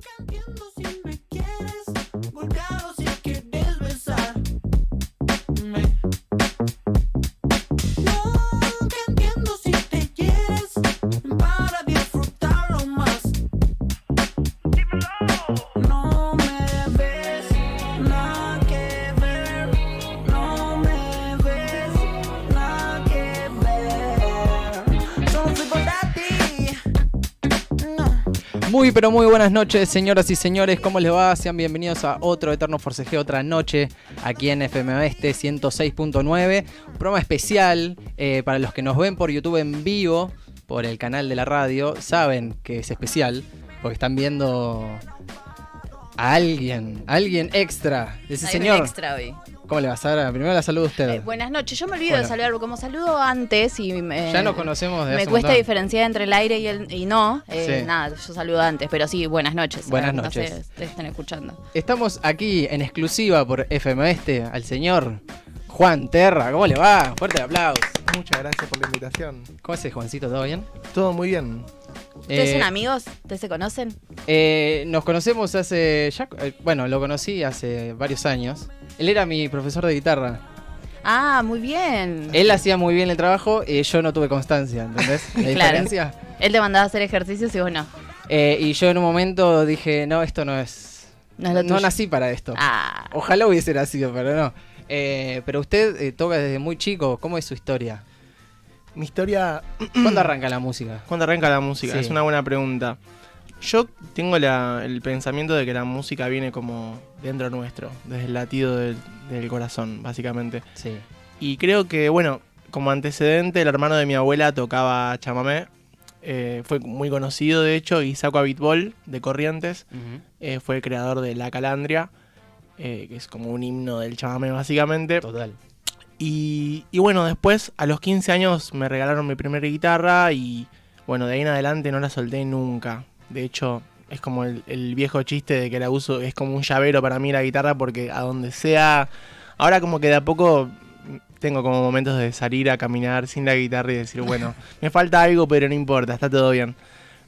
cambiando Muy pero muy buenas noches, señoras y señores. ¿Cómo les va? Sean bienvenidos a otro Eterno Forcejeo, otra noche aquí en FM Oeste 106.9. Un programa especial eh, para los que nos ven por YouTube en vivo, por el canal de la radio. Saben que es especial porque están viendo a alguien, alguien extra. Ese Hay un señor. extra hoy. ¿Cómo le va, Sara? Primero la saludo a usted. Eh, buenas noches. Yo me olvido Hola. de saludar, porque como saludo antes y me, ya nos conocemos de me hace cuesta montón. diferenciar entre el aire y el y no. eh, Sí. Nada, yo saludo antes, pero sí, buenas noches. Buenas No noches. sé, te estén escuchando. Estamos aquí en exclusiva por FM Este al señor Juan Terra. ¿Cómo le va? Fuerte el aplauso. Muchas gracias por la invitación. ¿Cómo es Juancito? ¿Todo bien? Todo muy bien. ¿Ustedes Eh, son amigos? ¿Ustedes se conocen? eh, nos conocemos hace. ya- eh, bueno, lo conocí hace varios años. Él era mi profesor de guitarra. Ah, muy bien. Él hacía muy bien el trabajo y yo no tuve constancia, ¿entendés? La Claro. diferencia. Él te mandaba a hacer ejercicios y vos no. Eh, y yo en un momento dije, no, esto no es. No es lo no nací para esto. Ah, Ojalá hubiese nacido, pero no. Eh, pero usted eh, toca desde muy chico. ¿Cómo es su historia? Mi historia. ¿Cuándo arranca la música? ¿Cuándo arranca la música? Sí. Es una buena pregunta. Yo tengo la- el pensamiento de que la música viene como dentro nuestro, desde el latido del, del corazón, básicamente. Sí. Y creo que, bueno, como antecedente, el hermano de mi abuela tocaba chamamé. Eh, fue muy conocido, de hecho, Isaco Abitbol, de Corrientes. Eh, fue el creador de La Calandria, eh, que es como un himno del chamamé, básicamente. Total. Y, y bueno, después a los 15 años me regalaron mi primera guitarra y bueno, de ahí en adelante no la solté nunca. De hecho, es como el, el viejo chiste de que la uso, es como un llavero para mí la guitarra porque a donde sea... Ahora como que de a poco tengo como momentos de salir a caminar sin la guitarra y decir, bueno, me falta algo pero no importa, está todo bien.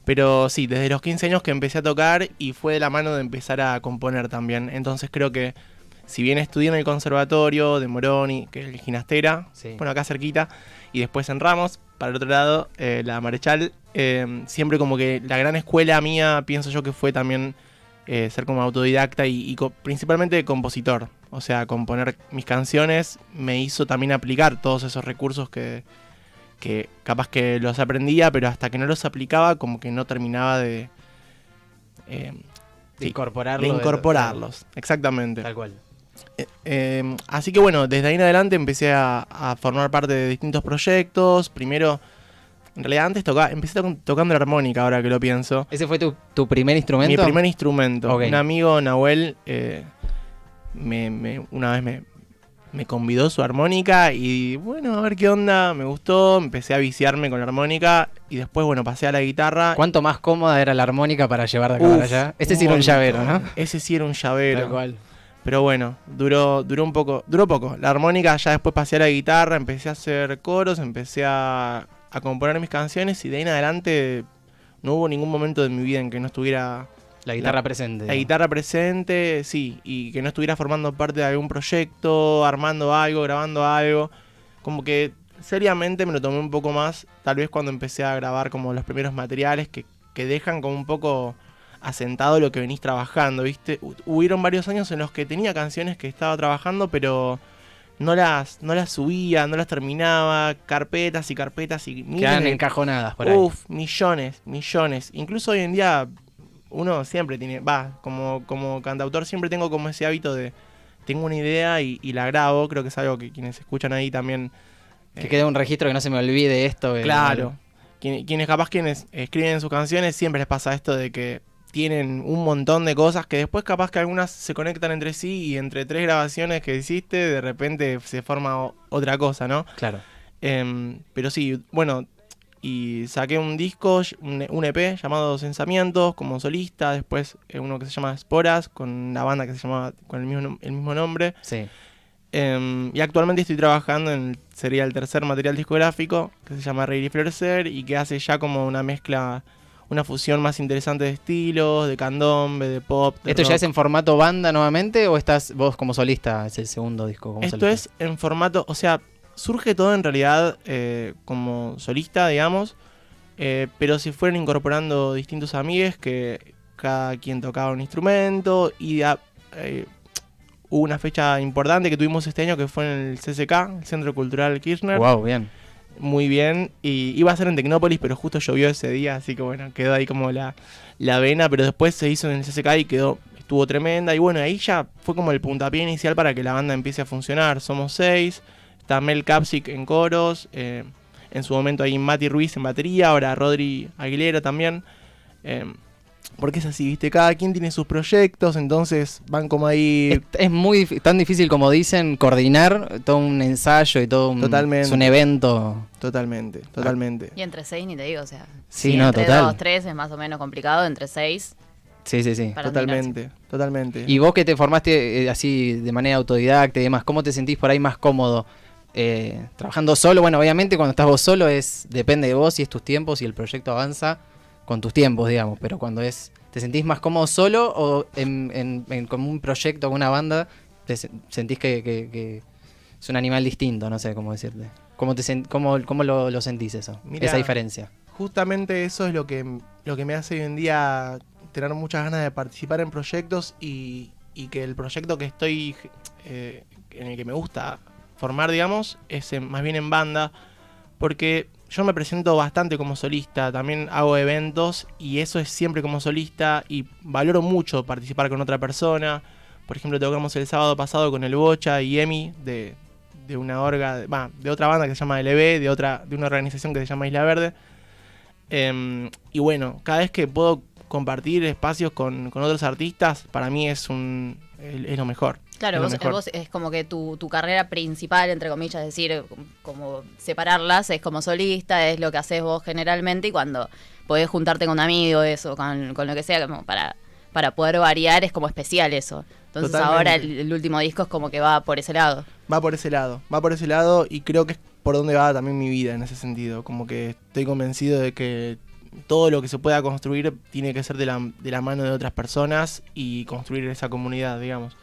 Pero sí, desde los 15 años que empecé a tocar y fue de la mano de empezar a componer también. Entonces creo que si bien estudié en el conservatorio de Moroni, que es el Ginastera, Sí. bueno, acá cerquita, y después en Ramos, para el otro lado, eh, la Marechal, eh, siempre como que la gran escuela mía, pienso yo que fue también eh, ser como autodidacta y, y co- principalmente compositor. O sea, componer mis canciones me hizo también aplicar todos esos recursos que, que capaz que los aprendía, pero hasta que no los aplicaba como que no terminaba de... De Sí, incorporarlo. de incorporarlos, exactamente. Tal cual. Eh, eh, así que bueno, desde ahí en adelante empecé a, a formar parte de distintos proyectos. Primero, en realidad antes tocaba, empecé to- tocando la armónica, ahora que lo pienso. ¿Ese fue tu, tu primer instrumento? Mi primer instrumento. Un amigo, Nahuel, eh, me, me- una vez me, me convidó su armónica y bueno, a ver qué onda, me gustó, empecé a viciarme con la armónica y después, bueno, pasé a la guitarra. ¿Cuánto más cómoda era la armónica para llevar de acá para allá? Ese sí era un llavero, ¿no? Ese sí era un llavero. Tal cual. Pero bueno, duró, duró un poco, duró poco. La armónica, ya después pasé a la guitarra, empecé a hacer coros, empecé a, a componer mis canciones y de ahí en adelante no hubo ningún momento de mi vida en que no estuviera La guitarra La- presente. la guitarra presente, sí, y que no estuviera formando parte de algún proyecto, armando algo, grabando algo. Como que seriamente me lo tomé un poco más, tal vez cuando empecé a grabar como los primeros materiales que, que dejan como un poco asentado lo que venís trabajando, ¿viste? Hu- Hubieron varios años en los que tenía canciones que estaba trabajando, pero no las, no las subía, no las terminaba, carpetas y carpetas y miles Quedan encajonadas por ahí. Uf, millones, millones. Incluso hoy en día uno siempre tiene, va, como, como cantautor siempre tengo como ese hábito de, tengo una idea y, y la grabo, creo que es algo que quienes escuchan ahí también... Que eh, quede un registro que no se me olvide esto. Claro. Quien- Quienes capaz quienes escriben sus canciones siempre les pasa esto de que tienen un montón de cosas que después capaz que algunas se conectan entre sí y entre tres grabaciones que hiciste de repente se forma otra cosa, ¿no? Claro. Em, pero sí, bueno, y saqué un disco, un, EP llamado Sensamientos como solista, después eh, uno que se llama Esporas, con una banda que se llama con el mismo, el mismo nombre. Sí. Em, y actualmente estoy trabajando en, sería el tercer material discográfico, que se llama Reír y Florecer, y que hace ya como una mezcla una fusión más interesante de estilos, de candombe, de pop. de ¿Esto ya es en formato banda nuevamente o estás vos como solista? Es el segundo disco como Esto solista. es en formato, o sea, surge todo en realidad eh, como solista, digamos, eh, pero se fueron incorporando distintos amigues que cada quien tocaba un instrumento y ya, eh, hubo una fecha importante que tuvimos este año que fue en el CCK, el Centro Cultural Kirchner. Wow, bien. Muy bien, y iba a ser en Tecnópolis, pero justo llovió ese día, así que bueno, quedó ahí como la, la vena, pero después se hizo en el CCK y quedó, estuvo tremenda, y bueno, ahí ya fue como el puntapié inicial para que la banda empiece a funcionar. Somos seis, está Mel Capsic en coros, eh, en su momento ahí Mati Ruiz en batería, ahora Rodri Aguilera también. eh, porque es así, viste, cada quien tiene sus proyectos, entonces van como ahí... Es, es muy tan difícil como dicen coordinar todo un ensayo y todo un, Totalmente. es un evento. Totalmente, totalmente. Y entre seis ni te digo, o sea. Sí, si no, entre total. dos, tres es más o menos complicado, entre seis. Sí, sí, sí. Totalmente, totalmente. Y vos que te formaste eh, así de manera autodidacta y demás, ¿cómo te sentís por ahí más cómodo? Eh, trabajando solo, bueno, obviamente cuando estás vos solo es depende de vos y es tus tiempos y el proyecto avanza con tus tiempos, digamos, pero cuando es ¿te sentís más cómodo solo o en, en- en- como un proyecto, con una banda, te se- sentís que, que- que es un animal distinto, no sé cómo decirte? ¿Cómo, te cómo, cómo lo, lo sentís eso? Esa diferencia. justamente eso es lo que, lo que me hace hoy en día tener muchas ganas de participar en proyectos y, y que el proyecto que estoy eh, en el que me gusta formar, digamos, es en- más bien en banda, porque yo me presento bastante como solista, también hago eventos y eso es siempre como solista y valoro mucho participar con otra persona. Por ejemplo, tocamos el sábado pasado con el Bocha y Emi de, de una orga, de, bah, de otra banda que se llama LB, de otra de una organización que se llama Isla Verde. Em, y bueno, cada vez que puedo compartir espacios con, con otros artistas, para mí es un es, es lo mejor. Claro, vos, vos es como que tu, tu carrera principal, entre comillas, es decir, como separarlas, es como solista, es lo que haces vos generalmente y cuando podés juntarte con un amigo, eso, con, con lo que sea, como para, para poder variar, es como especial eso. Entonces Totalmente. ahora el, el último disco es como que va por ese lado. Va por ese lado, va por ese lado y creo que es por donde va también mi vida en ese sentido. Como que estoy convencido de que todo lo que se pueda construir tiene que ser de la, de la mano de otras personas y construir esa comunidad, digamos.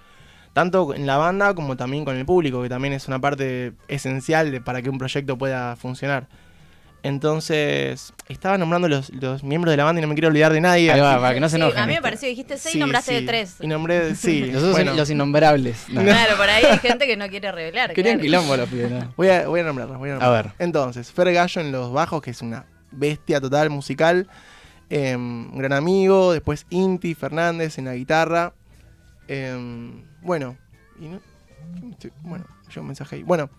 Tanto en la banda como también con el público, que también es una parte esencial de- para que un proyecto pueda funcionar. Entonces, estaba nombrando los, los miembros de la banda y no me quiero olvidar de nadie. Ahí va, así- para que no se Sí, enojen. a mí me pareció, dijiste seis Sí, y nombraste sí. de tres. Y nombré, sí. Nosotros bueno. los innombrables. No. Claro, por ahí hay gente que no quiere revelar. Querían claro. quilombo los pibes, ¿no? Voy a, voy a nombrarlas, voy a ver. Entonces, Fer Gallo en los bajos, que es una bestia total musical. eh, un gran amigo. Después Inti Fernández en la guitarra. eh, bueno, y no- bueno, yo un mensaje ahí. Bueno,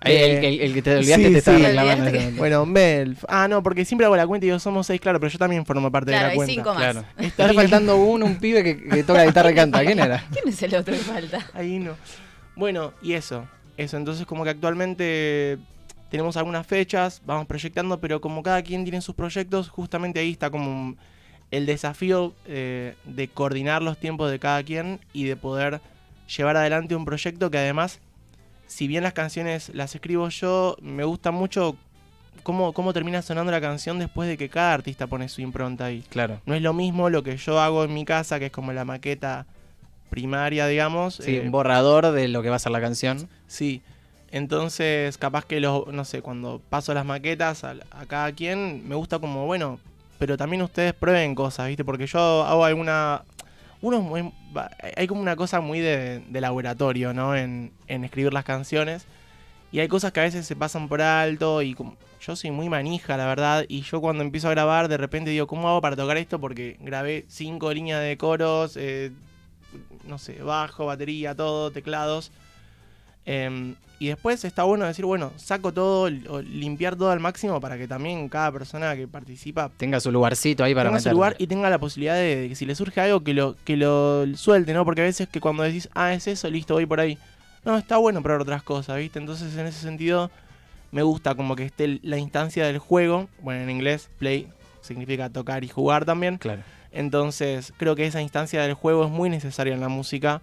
Ahí, el, eh, el- el que te olvidaste sí, te estaba sí. reclamando. Momento. bueno, Mel. Ah, no, porque siempre hago la cuenta y yo somos seis, claro, pero yo también formo parte Claro, de la hay cuenta. cinco más. Claro. Está faltando uno, un pibe que, que toca guitarra y canta. ¿Quién era? ¿Quién es el otro que falta? Ahí no. Bueno, y eso. Eso, entonces como que actualmente tenemos algunas fechas, vamos proyectando, pero como cada quien tiene sus proyectos, justamente ahí está como un- el desafío eh, de coordinar los tiempos de cada quien y de poder llevar adelante un proyecto que además, si bien las canciones las escribo yo, me gusta mucho cómo, cómo termina sonando la canción después de que cada artista pone su impronta ahí. Claro. No es lo mismo lo que yo hago en mi casa, que es como la maqueta primaria, digamos. Sí, eh, un borrador de lo que va a ser la canción. Sí. Entonces, capaz que los, no sé, cuando paso las maquetas a, a cada quien, me gusta como, bueno, pero también ustedes prueben cosas, ¿viste? Porque yo hago alguna... Uno es muy- hay como una cosa muy de, laboratorio, ¿no? En, escribir las canciones. Y hay cosas que a veces se pasan por alto y yo soy muy manija, la verdad. Y yo cuando empiezo a grabar, de repente digo, ¿cómo hago para tocar esto? Porque grabé cinco líneas de coros, eh, no sé, bajo, batería, todo, teclados. Em, y después está bueno decir, bueno, saco todo, o limpiar todo al máximo para que también cada persona que participa Tenga su lugarcito ahí para tenga su lugar y tenga la posibilidad de, de que si le surge algo que lo, que lo suelte, ¿no? Porque a veces que cuando decís, ah, es eso, listo, voy por ahí. No, está bueno probar otras cosas, ¿viste? Entonces en ese sentido me gusta como que esté la instancia del juego, bueno, en inglés, play significa tocar y jugar también. Claro. Entonces, creo que esa instancia del juego es muy necesaria en la música.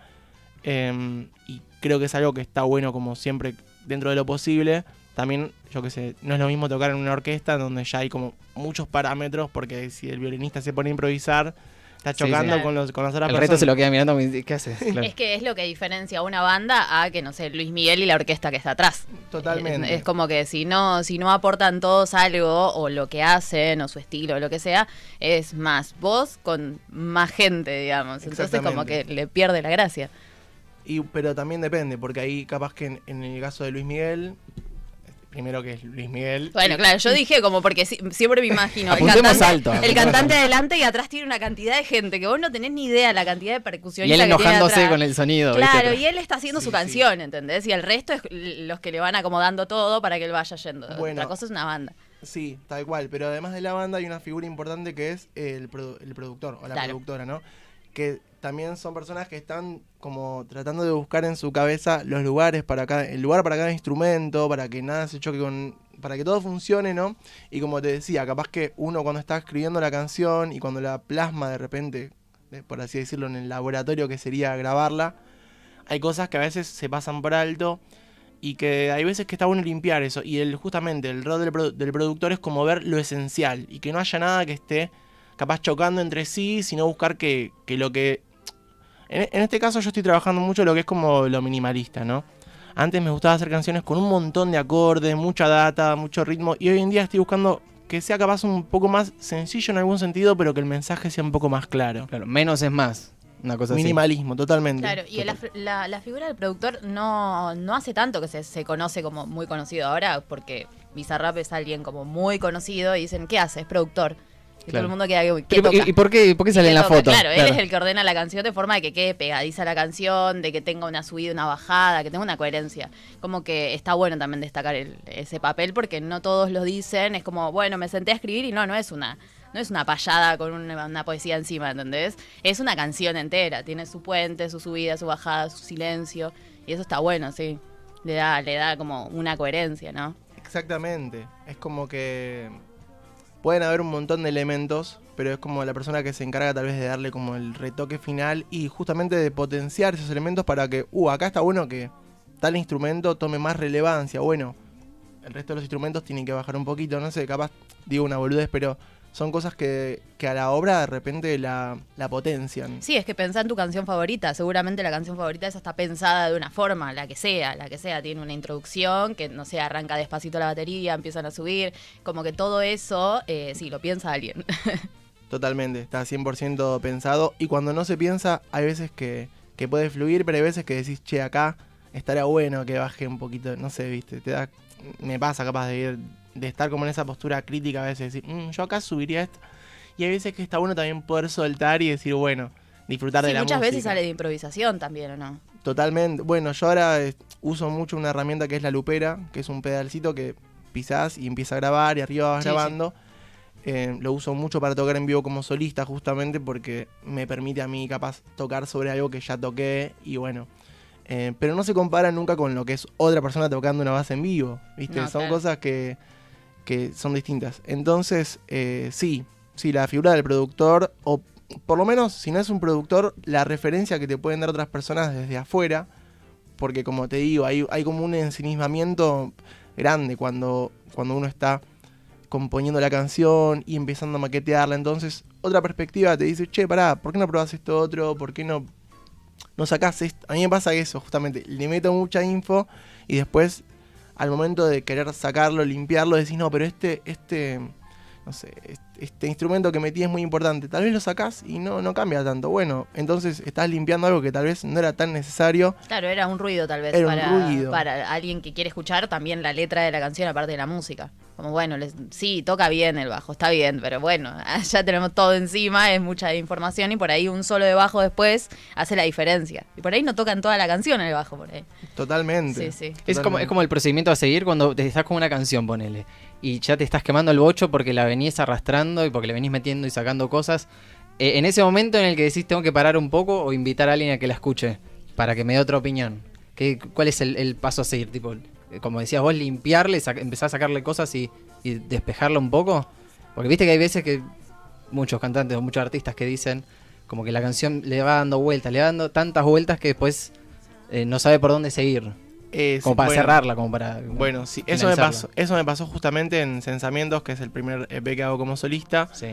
em, y creo que es algo que está bueno, como siempre, dentro de lo posible. también, yo qué sé, no es lo mismo tocar en una orquesta donde ya hay como muchos parámetros, porque si el violinista se pone a improvisar, está Sí, sí. chocando con, los, con las otras El resto personas. se lo queda mirando. ¿Qué haces? Claro. Es que es lo que diferencia una banda a que, no sé, Luis Miguel y la orquesta que está atrás. Totalmente. Es, es como que si no, si no aportan todos algo, o lo que hacen, o su estilo, o lo que sea, es más vos con más gente, digamos. Entonces como que le pierde la gracia. Y, pero también depende, porque ahí capaz que en, en el caso de Luis Miguel, primero que es Luis Miguel. Bueno, claro, yo dije como porque si- siempre me imagino el Apuntemos cantante, alto. el cantante adelante y atrás tiene una cantidad de gente que vos no tenés ni idea la cantidad de Y percusionistas él que tiene enojándose con el sonido. Claro, ¿viste? y él está haciendo Sí, su sí. canción, ¿entendés? Y el resto es los que le van acomodando todo para que él vaya yendo. Bueno. Otra cosa es una banda. Sí, tal cual. Pero además de la banda hay una figura importante que es el, produ- el productor o la Claro. productora, ¿no? Que también son personas que están como tratando de buscar en su cabeza los lugares para cada, el lugar para cada instrumento, para que nada se choque con, para que todo funcione, ¿no? Y como te decía, capaz que uno cuando está escribiendo la canción y cuando la plasma de repente, eh, por así decirlo, en el laboratorio que sería grabarla, hay cosas que a veces se pasan por alto y que hay veces que está bueno limpiar eso. Y el, justamente el rol del, del productor es como ver lo esencial y que no haya nada que esté capaz chocando entre sí, sino buscar que, que lo que... En, en este caso yo estoy trabajando mucho lo que es como lo minimalista, ¿no? Antes me gustaba hacer canciones con un montón de acordes, mucha data, mucho ritmo y hoy en día estoy buscando que sea capaz un poco más sencillo en algún sentido, pero que el mensaje sea un poco más claro. Claro, menos es más. Una cosa así. Minimalismo, totalmente. Claro, y la, la- la figura del productor no, no hace tanto que se, se conoce como muy conocido ahora, porque Bizarrap es alguien como muy conocido y dicen, ¿qué hace? Es productor. Y todo el mundo queda, ¿qué Pero, toca? ¿Y, por qué, por qué sale ¿Qué en la toca? foto? Claro, él es el que ordena la canción de forma de que quede pegadiza la canción, de que tenga una subida, una bajada, que tenga una coherencia. Como que está bueno también destacar el- ese papel porque no todos lo dicen. Es como, bueno, me senté a escribir y no, no es una, no es una payada con una, una poesía encima, ¿entendés? Es una canción entera. Tiene su puente, su subida, su bajada, su silencio. Y eso está bueno, sí. Le da, le da como una coherencia, ¿no? Exactamente. Es como que pueden haber un montón de elementos, pero es como la persona que se encarga tal vez de darle como el retoque final y justamente de potenciar esos elementos para que, uh, acá está bueno que tal instrumento tome más relevancia. Bueno, el resto de los instrumentos tienen que bajar un poquito, no sé, capaz digo una boludez, pero son cosas que, que a la obra de repente la, la potencian. Sí, es que pensá en tu canción favorita. Seguramente la canción favorita esa está pensada de una forma, la que sea, la que sea. Tiene una introducción que, no sé, arranca despacito la batería, empiezan a subir. Como que todo eso, eh, sí, lo piensa alguien. Totalmente, está 100% pensado. Y cuando no se piensa, hay veces que, que puede fluir, pero hay veces que decís, che, acá estaría bueno que baje un poquito, no sé, viste, te da, me pasa capaz de ir, de estar como en esa postura crítica a veces, decir, "Mm, yo acá subiría esto. Y hay veces que está bueno también poder soltar y decir, bueno, disfrutar Sí, de la muchas música. veces sale de improvisación también, ¿o no? Totalmente. Bueno, yo ahora eh, uso mucho una herramienta que es la lupera, que es un pedalcito que pisás y empieza a grabar y arriba vas Sí, grabando. Eh, lo uso mucho para tocar en vivo como solista justamente porque me permite a mí capaz tocar sobre algo que ya toqué y bueno. eh, pero no se compara nunca con lo que es otra persona tocando una base en vivo, ¿viste? No, Son claro. cosas que, que son distintas. Entonces, eh, sí, sí, la figura del productor, o por lo menos, si no es un productor, la referencia que te pueden dar otras personas desde afuera, porque como te digo, hay, hay como un ensimismamiento grande cuando, cuando uno está componiendo la canción y empezando a maquetearla. Entonces, otra perspectiva te dice, che, pará, ¿por qué no probás esto otro? ¿Por qué no, no sacás esto? A mí me pasa eso, justamente. Le meto mucha info y después, al momento de querer sacarlo, limpiarlo, decís, no, pero este, este, no sé, este, instrumento que metí es muy importante. Tal vez lo sacás y no, no cambia tanto. Bueno, entonces estás limpiando algo que tal vez no era tan necesario. Claro, era un ruido tal vez Era un para, ruido. para alguien que quiere escuchar también la letra de la canción aparte de la música. Como bueno, les- sí, toca bien el bajo, está bien, pero bueno, ya tenemos todo encima, es mucha información y por ahí un solo de bajo después hace la diferencia. Y por ahí no tocan toda la canción el bajo por ahí. Totalmente. Sí, sí. Es como, es como el procedimiento a seguir cuando te estás con una canción, ponele. Y ya te estás quemando el bocho porque la venís arrastrando y porque le venís metiendo y sacando cosas. Eh, en ese momento en el que decís tengo que parar un poco o invitar a alguien a que la escuche para que me dé otra opinión. ¿Qué, ¿Cuál es el, paso a seguir? Tipo, eh, como decías vos, limpiarle, empezar a sacarle cosas y, y despejarla un poco. Porque viste que hay veces que muchos cantantes o muchos artistas que dicen como que la canción le va dando vueltas, le va dando tantas vueltas que después eh, no sabe por dónde seguir. Eh, Como para bueno, cerrarla, como para. Bueno, sí, eso me, pasó, eso me pasó justamente en Sensamientos, que es el primer EP que hago como solista, Sí.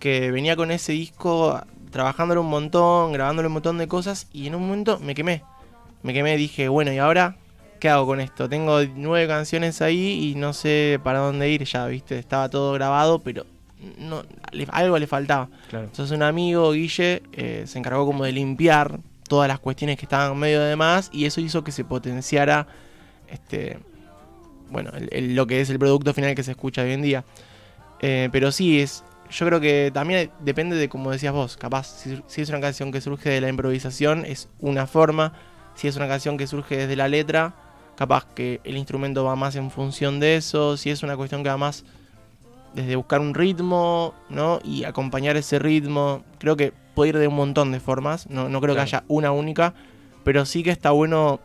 que venía con ese disco trabajándolo un montón, grabándole un montón de cosas y en un momento me quemé. Me quemé, dije, bueno, ¿y ahora qué hago con esto? Tengo nueve canciones ahí y no sé para dónde ir ya, ¿viste? Estaba todo grabado, pero no, le- algo le faltaba. Claro. Entonces un amigo, Guille, eh, se encargó como de limpiar todas las cuestiones que estaban medio de más y eso hizo que se potenciara este bueno, lo que es el producto final que se escucha hoy en día. Eh, pero sí, es yo creo que también depende de como decías vos, capaz, si, si es una canción que surge de la improvisación es una forma, si es una canción que surge desde la letra, capaz que el instrumento va más en función de eso, si es una cuestión que va más desde buscar un ritmo, ¿no? Y acompañar ese ritmo. Creo que puede ir de un montón de formas, no, no creo Claro. que haya una única, pero sí que está bueno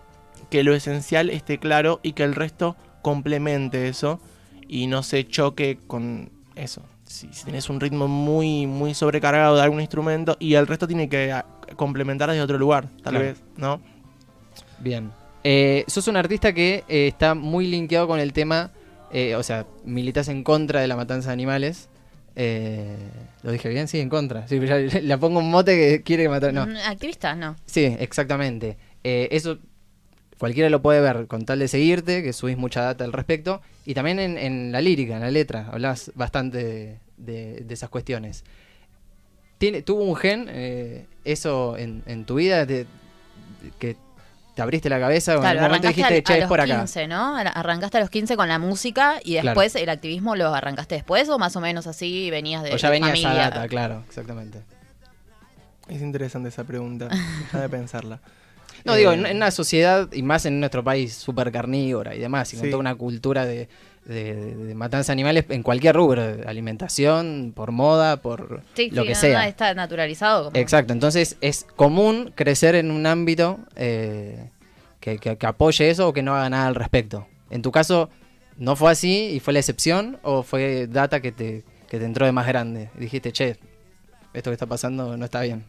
que lo esencial esté claro y que el resto complemente eso y no se choque con eso. Si, si tenés un ritmo muy, muy sobrecargado de algún instrumento y el resto tiene que ah, complementar desde otro lugar, tal Claro. vez, ¿no? Bien. Eh, sos un artista que eh, está muy linkeado con el tema, eh, o sea, militas en contra de la matanza de animales. Eh, ¿Lo dije bien? Sí, en contra. Sí, ya le pongo un mote que quiere matar. No. Mm, Activista, no. Sí, exactamente. Eh, eso cualquiera lo puede ver con tal de seguirte, que subís mucha data al respecto. Y también en, en la lírica, en la letra, hablas bastante de, de- de esas cuestiones. ¿Tiene, ¿Tuvo un gen eh, eso en, en tu vida de- que te abriste la cabeza o en Claro, algún momento arrancaste dijiste, a, che, a es por los acá? 15, ¿no? Ar- Arrancaste a los 15 con la música y Claro. después el activismo lo arrancaste después o más o menos así venías de o ya de venía familia. esa data, claro, exactamente. Es interesante esa pregunta, de pensarla. No, Eh, digo, en, en una sociedad, y más en nuestro país, súper carnívora y demás, y con Sí. toda una cultura de, de- de- de matanza de animales en cualquier rubro, alimentación, por moda, por Sí, lo sí, que no, sea. está naturalizado. como- Exacto, entonces es común crecer en un ámbito eh, que, que- que apoye eso o que no haga nada al respecto. En tu caso, ¿no fue así y fue la excepción o fue data que te, que te entró de más grande? Y dijiste, che, esto que está pasando no está bien.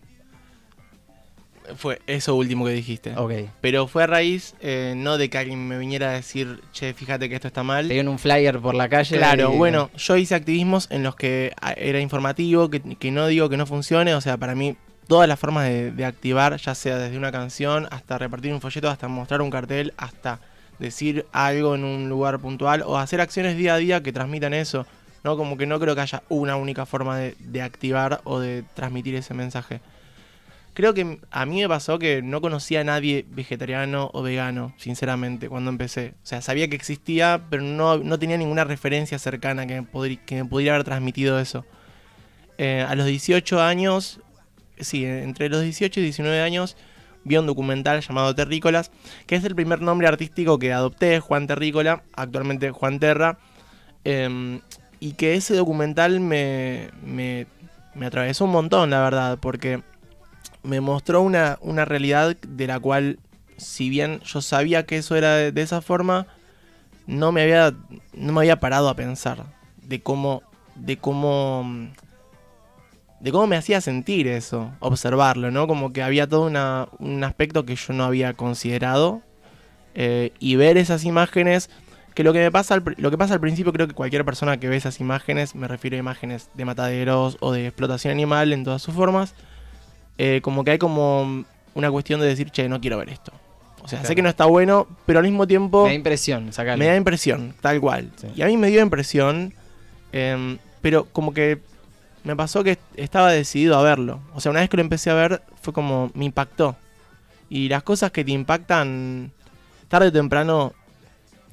Fue eso último que dijiste. Ok. Pero fue a raíz, eh, no de que alguien me viniera a decir, che, fíjate que esto está mal. Te dieron un flyer por la calle. Claro, y- bueno, yo hice activismos en los que ah, era informativo, que, que no digo que no funcione, o sea, para mí todas las formas de, de activar, ya sea desde una canción hasta repartir un folleto, hasta mostrar un cartel, hasta decir algo en un lugar puntual o hacer acciones día a día que transmitan eso, ¿no? Como que no creo que haya una única forma de, de activar o de transmitir ese mensaje. Creo que a mí me pasó que no conocía a nadie vegetariano o vegano, sinceramente, cuando empecé. O sea, sabía que existía, pero no, no tenía ninguna referencia cercana que me, que me pudiera haber transmitido eso. Eh, a los 18 años, sí, entre los 18 y 19 años, vi un documental llamado Terrícolas, que es el primer nombre artístico que adopté, Juan Terrícola, actualmente Juan Terra. em, y que ese documental me, me, me atravesó un montón, la verdad, porque me mostró una, una realidad de la cual, si bien yo sabía que eso era de, esa forma, no me había, no me había parado a pensar de cómo, de cómo, de cómo me hacía sentir eso, observarlo, ¿no? Como que había todo un aspecto que yo no había considerado eh, y ver esas imágenes, que lo que me pasa al, lo que pasa al principio creo que cualquier persona que ve esas imágenes, me refiero a imágenes de mataderos o de explotación animal en todas sus formas, eh, como que hay como una cuestión de decir, che, no quiero ver esto. O sea, sé que no está bueno, pero al mismo tiempo Me da impresión, sacalo. me da impresión, tal cual. Sí. Y a mí me dio impresión, em, pero como que me pasó que estaba decidido a verlo. O sea, una vez que lo empecé a ver, fue como, me impactó. Y las cosas que te impactan, tarde o temprano,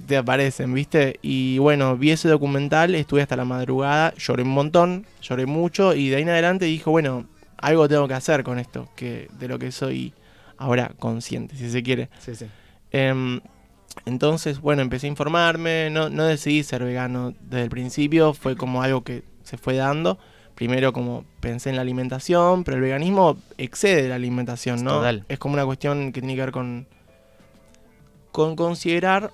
te aparecen, ¿viste? Y bueno, vi ese documental, estuve hasta la madrugada, lloré un montón, lloré mucho, y de ahí en adelante dije, bueno, algo tengo que hacer con esto, que de lo que soy ahora consciente, si se quiere. Sí, sí. Em, entonces, bueno, empecé a informarme, no, no decidí ser vegano desde el principio, fue como algo que se fue dando. Primero como pensé en la alimentación, pero el veganismo excede la alimentación, ¿no? Total. Es como una cuestión que tiene que ver con, con considerar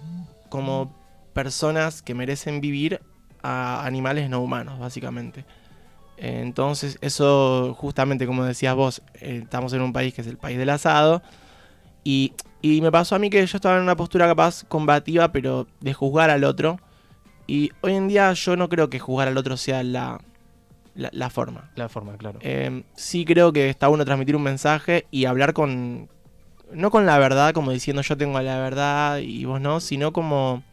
como personas que merecen vivir a animales no humanos, básicamente. Entonces, eso justamente como decías vos, eh, estamos en un país que es el país del asado Y, y me pasó a mí que yo estaba en una postura capaz combativa, pero de juzgar al otro. Y hoy en día yo no creo que juzgar al otro sea la, la, la forma. La forma, claro. Eh, sí creo que está bueno transmitir un mensaje y hablar con... No con la verdad, como diciendo yo tengo la verdad y vos no, sino como...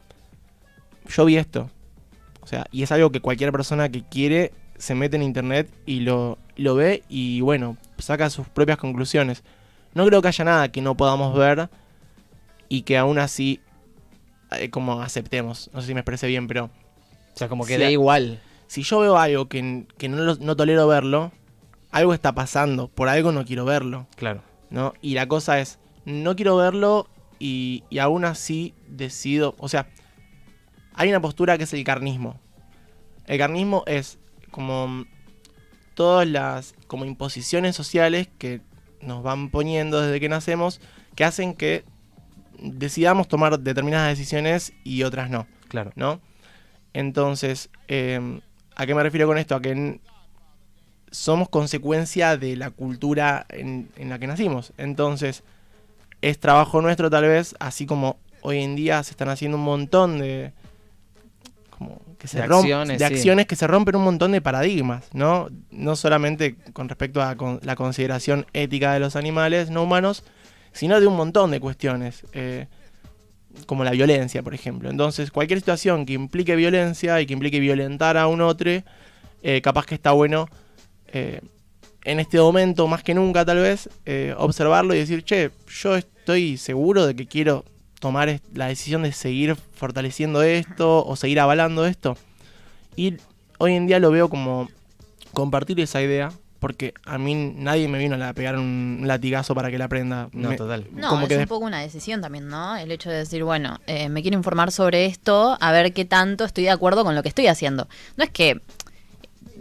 Yo vi esto. O sea, y es algo que cualquier persona que quiere se mete en internet y lo, lo ve y bueno, saca sus propias conclusiones. No creo que haya nada que no podamos ver y que aún así eh, como aceptemos. No sé si me expresé bien, pero o sea, como que Sí, da igual. si yo veo algo que, que no, lo- no tolero verlo, algo está pasando, por algo no quiero verlo, Claro. ¿no? Y la cosa es, no quiero verlo y, y aún así decido, o sea, hay una postura que es el carnismo. El carnismo es como todas las como imposiciones sociales que nos van poniendo desde que nacemos que hacen que decidamos tomar determinadas decisiones y otras no. Claro. ¿no? Entonces, eh, ¿a qué me refiero con esto? A que somos consecuencia de la cultura en, en la que nacimos. Entonces, es trabajo nuestro tal vez, así como hoy en día se están haciendo un montón de... Como que se De acciones, de sí. acciones que se rompen un montón de paradigmas, ¿no? No solamente con respecto a con- la consideración ética de los animales no humanos, sino de un montón de cuestiones. eh, como la violencia, por ejemplo. Entonces, cualquier situación que implique violencia y que implique violentar a un otro, eh, capaz que está bueno eh, en este momento, más que nunca tal vez, observarlo y decir, che, yo estoy seguro de que quiero tomar la decisión de seguir fortaleciendo esto o seguir avalando esto. Y hoy en día lo veo como compartir esa idea, porque a mí nadie me vino a pegar un latigazo para que la aprenda. No, Me- total. No, como es que un poco una decisión también, ¿no? El hecho de decir, bueno, eh, me quiero informar sobre esto, a ver qué tanto estoy de acuerdo con lo que estoy haciendo. No es que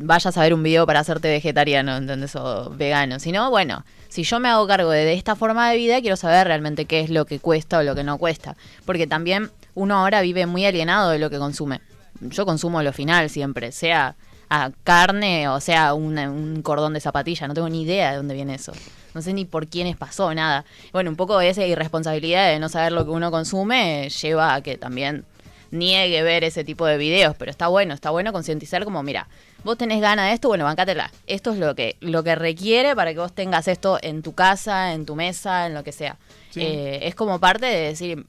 vayas a ver un video para hacerte vegetariano, ¿entendés? O vegano, sino, bueno, si yo me hago cargo de, esta forma de vida, quiero saber realmente qué es lo que cuesta o lo que no cuesta. Porque también uno ahora vive muy alienado de lo que consume. Yo consumo lo final siempre, sea a carne o sea un cordón de zapatilla, no tengo ni idea de dónde viene eso. No sé ni por quiénes pasó, nada. Bueno, un poco esa irresponsabilidad de no saber lo que uno consume lleva a que también niegue ver ese tipo de videos, pero está bueno, está bueno concientizar como, mira, vos tenés ganas de esto, bueno, bancátela. Esto es lo que, lo que requiere para que vos tengas esto en tu casa, en tu mesa, en lo que sea. Sí. Eh, es como parte de decir,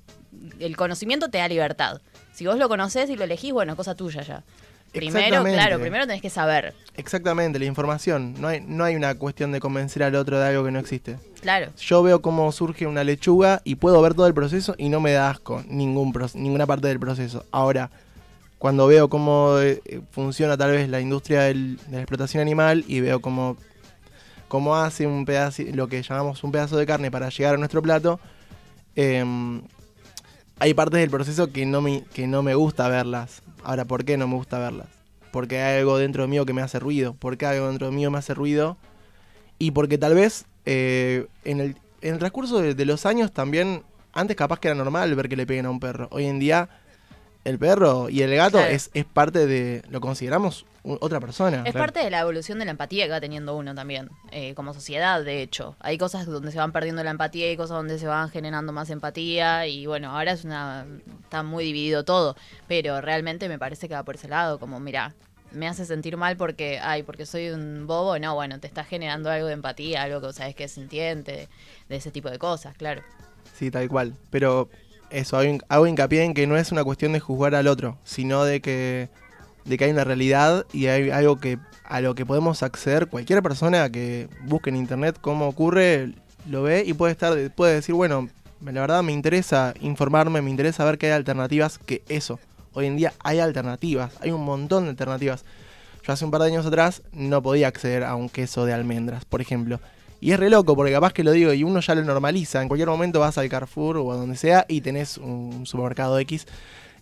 el conocimiento te da libertad. Si vos lo conocés y lo elegís, bueno, cosa tuya ya. Primero, claro, primero tenés que saber. Exactamente, la información. No hay, no hay una cuestión de convencer al otro de algo que no existe. Claro. Yo veo cómo surge una lechuga y puedo ver todo el proceso y no me da asco ningún ninguna parte del proceso. Ahora, cuando veo cómo eh, funciona tal vez la industria de la explotación animal y veo cómo, cómo hace un pedazo, lo que llamamos un pedazo de carne para llegar a nuestro plato, em, hay partes del proceso que no, me, que no me gusta verlas. Ahora, ¿por qué no me gusta verlas? Porque hay algo dentro mío que me hace ruido. Porque algo dentro mío me hace ruido. Y porque tal vez eh, en, el, en el transcurso de, de los años también, antes capaz que era normal ver que le peguen a un perro. Hoy en día, el perro y el gato Claro. es, es parte de, lo consideramos otra persona. Es parte de la evolución de la empatía que va teniendo uno también, eh, como sociedad, de hecho. Hay cosas donde se van perdiendo la empatía y cosas donde se van generando más empatía y bueno, ahora es una está muy dividido todo, pero realmente me parece que va por ese lado, como mira, me hace sentir mal porque, ay, porque soy un bobo, no, bueno, te está generando algo de empatía, algo que sabes que es sintiente, de, de ese tipo de cosas, claro. Sí, tal cual. Pero eso, hago, hin- hago hincapié en que no es una cuestión de juzgar al otro, sino de que, de que hay una realidad y hay algo que a lo que podemos acceder cualquier persona que busque en internet cómo ocurre, lo ve y puede estar, puede decir, bueno, la verdad me interesa informarme, me interesa ver que hay alternativas que eso. Hoy en día hay alternativas, hay un montón de alternativas. Yo hace un par de años atrás no podía acceder a un queso de almendras, por ejemplo. Y es re loco, porque capaz que lo digo y uno ya lo normaliza. En cualquier momento vas al Carrefour o a donde sea y tenés un supermercado X.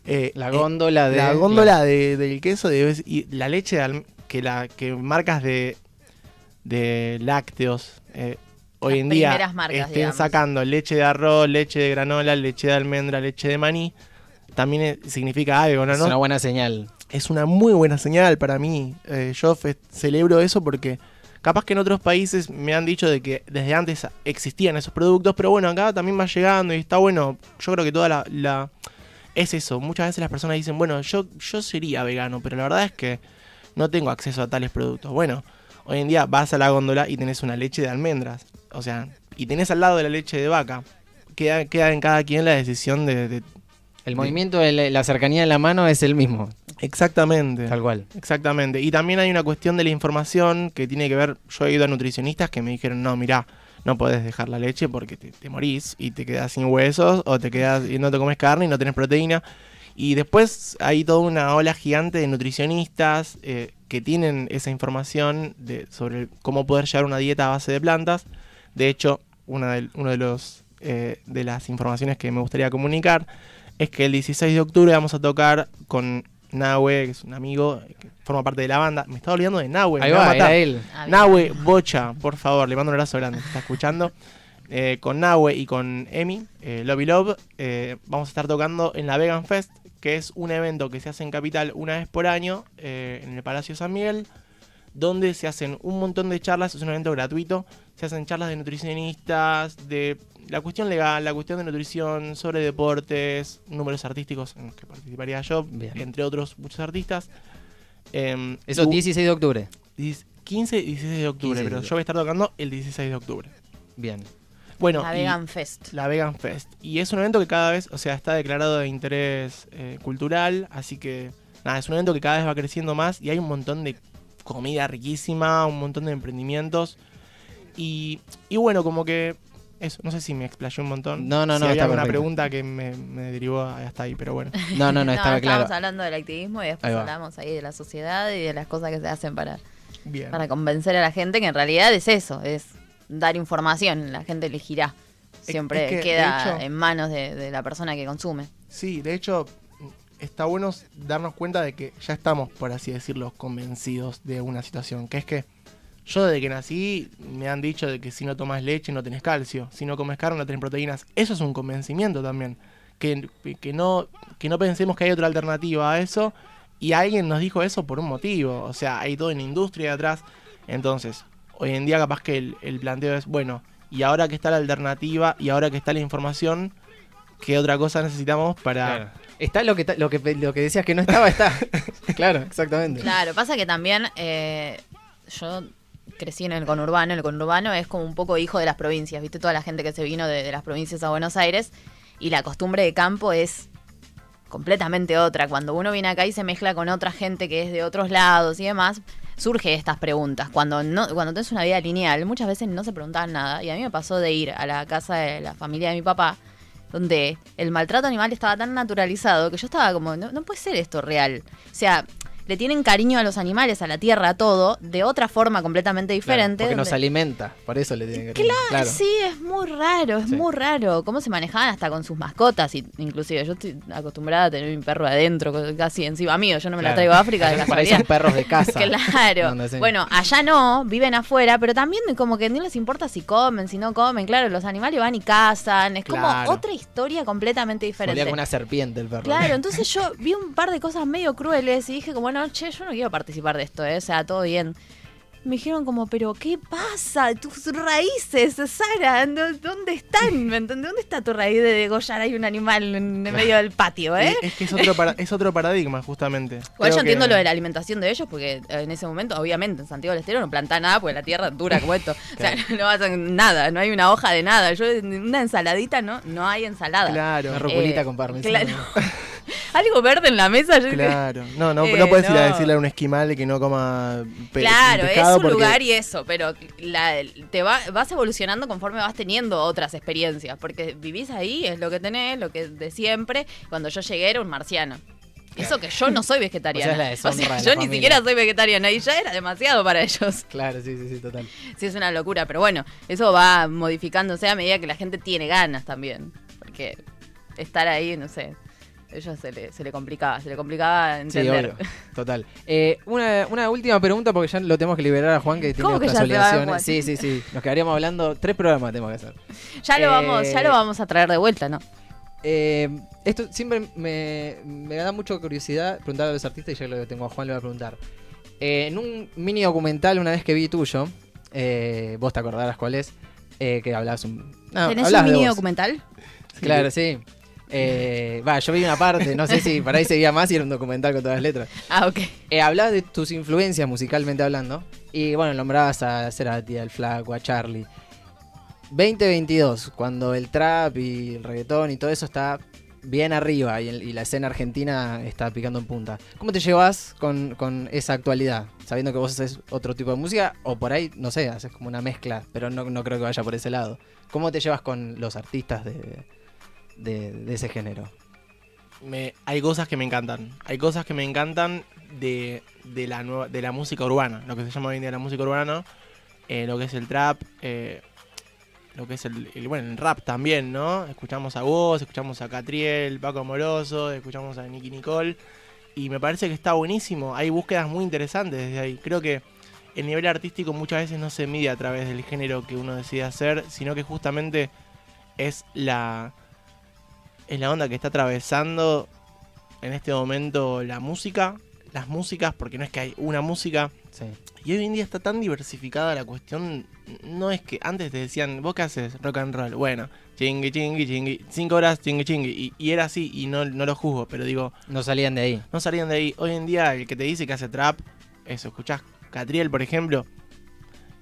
eh, La eh, góndola de. la góndola de- del queso de- y la leche de que la que marcas de, de lácteos eh, hoy Las en día marcas, estén digamos. sacando leche de arroz, leche de granola, leche de almendra, leche de maní, también significa algo, ¿no? Es una buena señal. es una muy buena señal para mí. Eh, yo celebro eso porque Capaz que en otros países me han dicho de que desde antes existían esos productos, pero bueno, acá también va llegando y está bueno. Yo creo que toda la... es eso, muchas veces las personas dicen, bueno, yo, yo sería vegano, pero la verdad es que no tengo acceso a tales productos. Bueno, hoy en día vas a la góndola y tenés una leche de almendras, o sea, y tenés al lado de la leche de vaca. Queda, queda en cada quien la decisión de... de- El movimiento de la, cercanía en la mano es el mismo, exactamente. tal cual. Exactamente. Y también hay una cuestión de la información que tiene que ver. Yo he ido a nutricionistas que me dijeron: no, mirá, no podés dejar la leche porque te, te morís y te quedas sin huesos o te quedas y no te comes carne y no tenés proteína. Y después hay toda una ola gigante de nutricionistas eh, que tienen esa información de, sobre cómo poder llevar una dieta a base de plantas. De hecho, una uno de los eh, de las informaciones que me gustaría comunicar es que el 16 de octubre vamos a tocar con Nahue, que es un amigo que forma parte de la banda. Me estaba olvidando de Nahue. Ahí me va a matar. era él. Ah. Nahue Bocha, por favor, le mando un abrazo grande, se está escuchando. Eh, con Nahue y con Emi, eh, Love y Love, eh, vamos a estar tocando en la Vegan Fest, que es un evento que se hace en Capital una vez por año, eh, en el Palacio San Miguel, donde se hacen un montón de charlas, es un evento gratuito, se hacen charlas de nutricionistas, de la cuestión legal, la cuestión de nutrición, sobre deportes, números artísticos en los que participaría yo, Bien. entre otros muchos artistas. Em, Eso es y- 16 de octubre. 10 15 y 16 de octubre, 15 de pero octubre. yo voy a estar tocando el 16 de octubre. Bien. Bueno, La Vegan Fest. la Vegan Fest. Y es un evento que cada vez, o sea, está declarado de interés eh, cultural, así que nada, es un evento que cada vez va creciendo más y hay un montón de comida riquísima, un montón de emprendimientos. Y, y bueno, como que eso, no sé si me explayé un montón. No, no, si no, había perfecto. pregunta que me, me derivó hasta ahí, pero bueno. No, no, no, estaba claro. estábamos hablando del activismo y después Ahí hablamos ahí de la sociedad y de las cosas que se hacen para, Bien. para convencer a la gente que en realidad es eso, es dar información, la gente elegirá. Siempre es que, de queda hecho- en manos de, de la persona que consume. Sí, de hecho, está bueno darnos cuenta de que ya estamos, por así decirlo, convencidos de una situación. Que es que yo desde que nací me han dicho de que si no tomas leche no tenés calcio, si no comes carne no tenés proteínas. Eso es un convencimiento también. Que, que, no, que no pensemos que hay otra alternativa a eso. Y alguien nos dijo eso por un motivo. O sea, hay toda una industria detrás. Entonces, hoy en día capaz que el, el planteo es, bueno, y ahora que está la alternativa y ahora que está la información, ¿qué otra cosa necesitamos para... Claro. Está lo que, ta- lo, que, lo que decías que no estaba, está. claro, exactamente. Claro, pasa que también eh, yo crecí en el conurbano, el conurbano es como un poco hijo de las provincias, ¿viste? Toda la gente que se vino de, las provincias a Buenos Aires y la costumbre de campo es completamente otra. Cuando uno viene acá y se mezcla con otra gente que es de otros lados y demás, surge estas preguntas. Cuando no, cuando tenés una vida lineal, muchas veces no se preguntaban nada. Y a mí me pasó de ir a la casa de la familia de mi papá, donde el maltrato animal estaba tan naturalizado que yo estaba como, no puede ser esto real. O sea, le tienen cariño a los animales, a la tierra, a todo, de otra forma completamente Claro, diferente. porque nos alimenta, por eso le tienen que Claro, claro. sí, es muy raro, es Sí. muy raro. Cómo se manejaban hasta con sus mascotas, y- inclusive. Yo estoy acostumbrada a tener mi perro adentro, casi encima mío. Yo no me la Claro. traigo a África de casualidad. perros de casa. Claro. Bueno, allá no, viven afuera, pero también como que no les importa si comen, si no comen. Claro, los animales van y cazan. Es como Claro. otra historia completamente diferente. como una serpiente el perro. Claro, entonces yo vi un par de cosas medio crueles y dije como, no, che, yo no quiero participar de esto, ¿eh? o sea, todo bien. Me dijeron como, pero ¿qué pasa? Tus raíces, Sara, ¿dó- ¿dónde están? ¿Dónde está tu raíz de degollar ahí un animal en el medio del patio, eh? Es que es otro, para- es otro paradigma, justamente. Creo yo que- entiendo lo de la alimentación de ellos, porque eh, en ese momento, obviamente, en Santiago del Estero no planta nada, porque la tierra es dura como esto. O sea, no vas a nada, no hay una hoja de nada. Yo, una ensaladita, no, no hay ensalada. Claro, Una Eh, con parmesano. claro. Algo verde en la mesa, yo claro. No, no, Eh, no puedes ir a decirle a un esquimal que no coma pe- Claro, es un porque- lugar y eso, pero la- te va, vas evolucionando conforme vas teniendo otras experiencias, porque vivís ahí, es lo que tenés, lo que de siempre. Cuando yo llegué era un marciano. Eso que yo no soy vegetariana. O sea, es la de la yo ni familia. siquiera soy vegetariana y ya era demasiado para ellos. Claro, sí, sí, sí, total. Sí, es una locura, pero bueno, eso va modificándose a medida que la gente tiene ganas también. Porque estar ahí, no sé, a ellos se le, se le complicaba, se le complicaba Sí, entender. obvio. Total. Eh, una, una última pregunta porque ya lo tenemos que liberar a Juan que tiene ¿Cómo que otras va, obligaciones. Sí, sí, sí. Nos quedaríamos hablando. Tres programas tenemos que hacer. ya lo Eh, vamos, ya lo vamos a traer de vuelta, ¿no? Eh, esto siempre me, me da mucha curiosidad preguntar a los artistas y ya lo tengo a Juan, le voy a preguntar. Eh, en un mini documental una vez que vi tuyo, eh, vos te acordarás cuál es, eh, que hablabas un... no, ¿Tenés un mini documental? Claro, sí. Eh, Va, yo vi una parte, no sé si por ahí seguía más y era un documental con todas las letras. Ah, ok. Eh, hablabas de tus influencias musicalmente hablando. Y bueno, nombrabas a Cerati, al Flaco, a Charlie. 2022, cuando el trap y el reggaetón y todo eso está bien arriba y, el- y la escena argentina está picando en punta. ¿Cómo te llevas con, con esa actualidad? Sabiendo que vos haces otro tipo de música o por ahí, no sé, haces como una mezcla, pero no, no creo que vaya por ese lado. ¿Cómo te llevas con los artistas de, de- ese género? Hay cosas que me encantan. Hay cosas que me encantan de, de la nueva, de la música urbana, lo que se llama hoy en día la música urbana, eh, lo que es el trap, eh, lo que es el, el- bueno, el rap también, ¿no? Escuchamos a vos, escuchamos a Catriel, Paco Moroso, escuchamos a Nicky Nicole y me parece que está buenísimo. Hay búsquedas muy interesantes desde ahí. Creo que el nivel artístico muchas veces no se mide a través del género que uno decide hacer, sino que justamente es la es la onda que está atravesando en este momento la música, las músicas, porque no es que hay una música. Sí. Y hoy en día está tan diversificada la cuestión. No es que antes te decían, ¿vos qué haces? Rock and roll. Bueno, chingui, chingui, chingui. Cinco horas, chingui, chingui. Y, y era así, y no, no lo juzgo, pero digo, No salían de ahí. no salían de ahí. Hoy en día, el que te dice que hace trap, eso, escuchás Catriel, por ejemplo.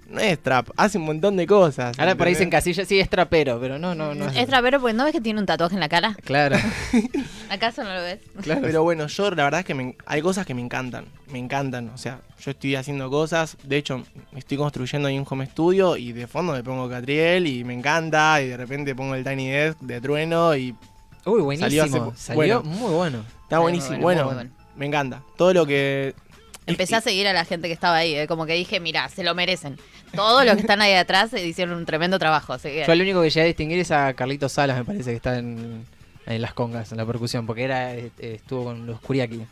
No es trap, hace un montón de cosas. Ahora por ahí se ¿entendés? encasilla, sí, es trapero, pero no, no, no. Es trapero porque no ves que tiene un tatuaje en la cara. Claro, ¿Acaso no lo ves? claro. Pero bueno, yo la verdad es que me- hay cosas que me encantan, me encantan. O sea, yo estoy haciendo cosas, de hecho, estoy construyendo ahí un home studio y de fondo me pongo Catriel y me encanta. Y de repente pongo el Tiny Desk de Trueno y Uy, buenísimo. Salió muy bueno. está Muy buenísimo. bueno, Bueno, muy bueno. me encanta. Todo lo que. Empecé a seguir a la gente que estaba ahí, eh, como que dije, mira, se lo merecen. Todos los que están ahí atrás hicieron un tremendo trabajo. Así que Yo el único que llegué a distinguir es a Carlitos Salas, me parece que está en, en las congas, en la percusión, porque era eh, estuvo con los Kuriaki.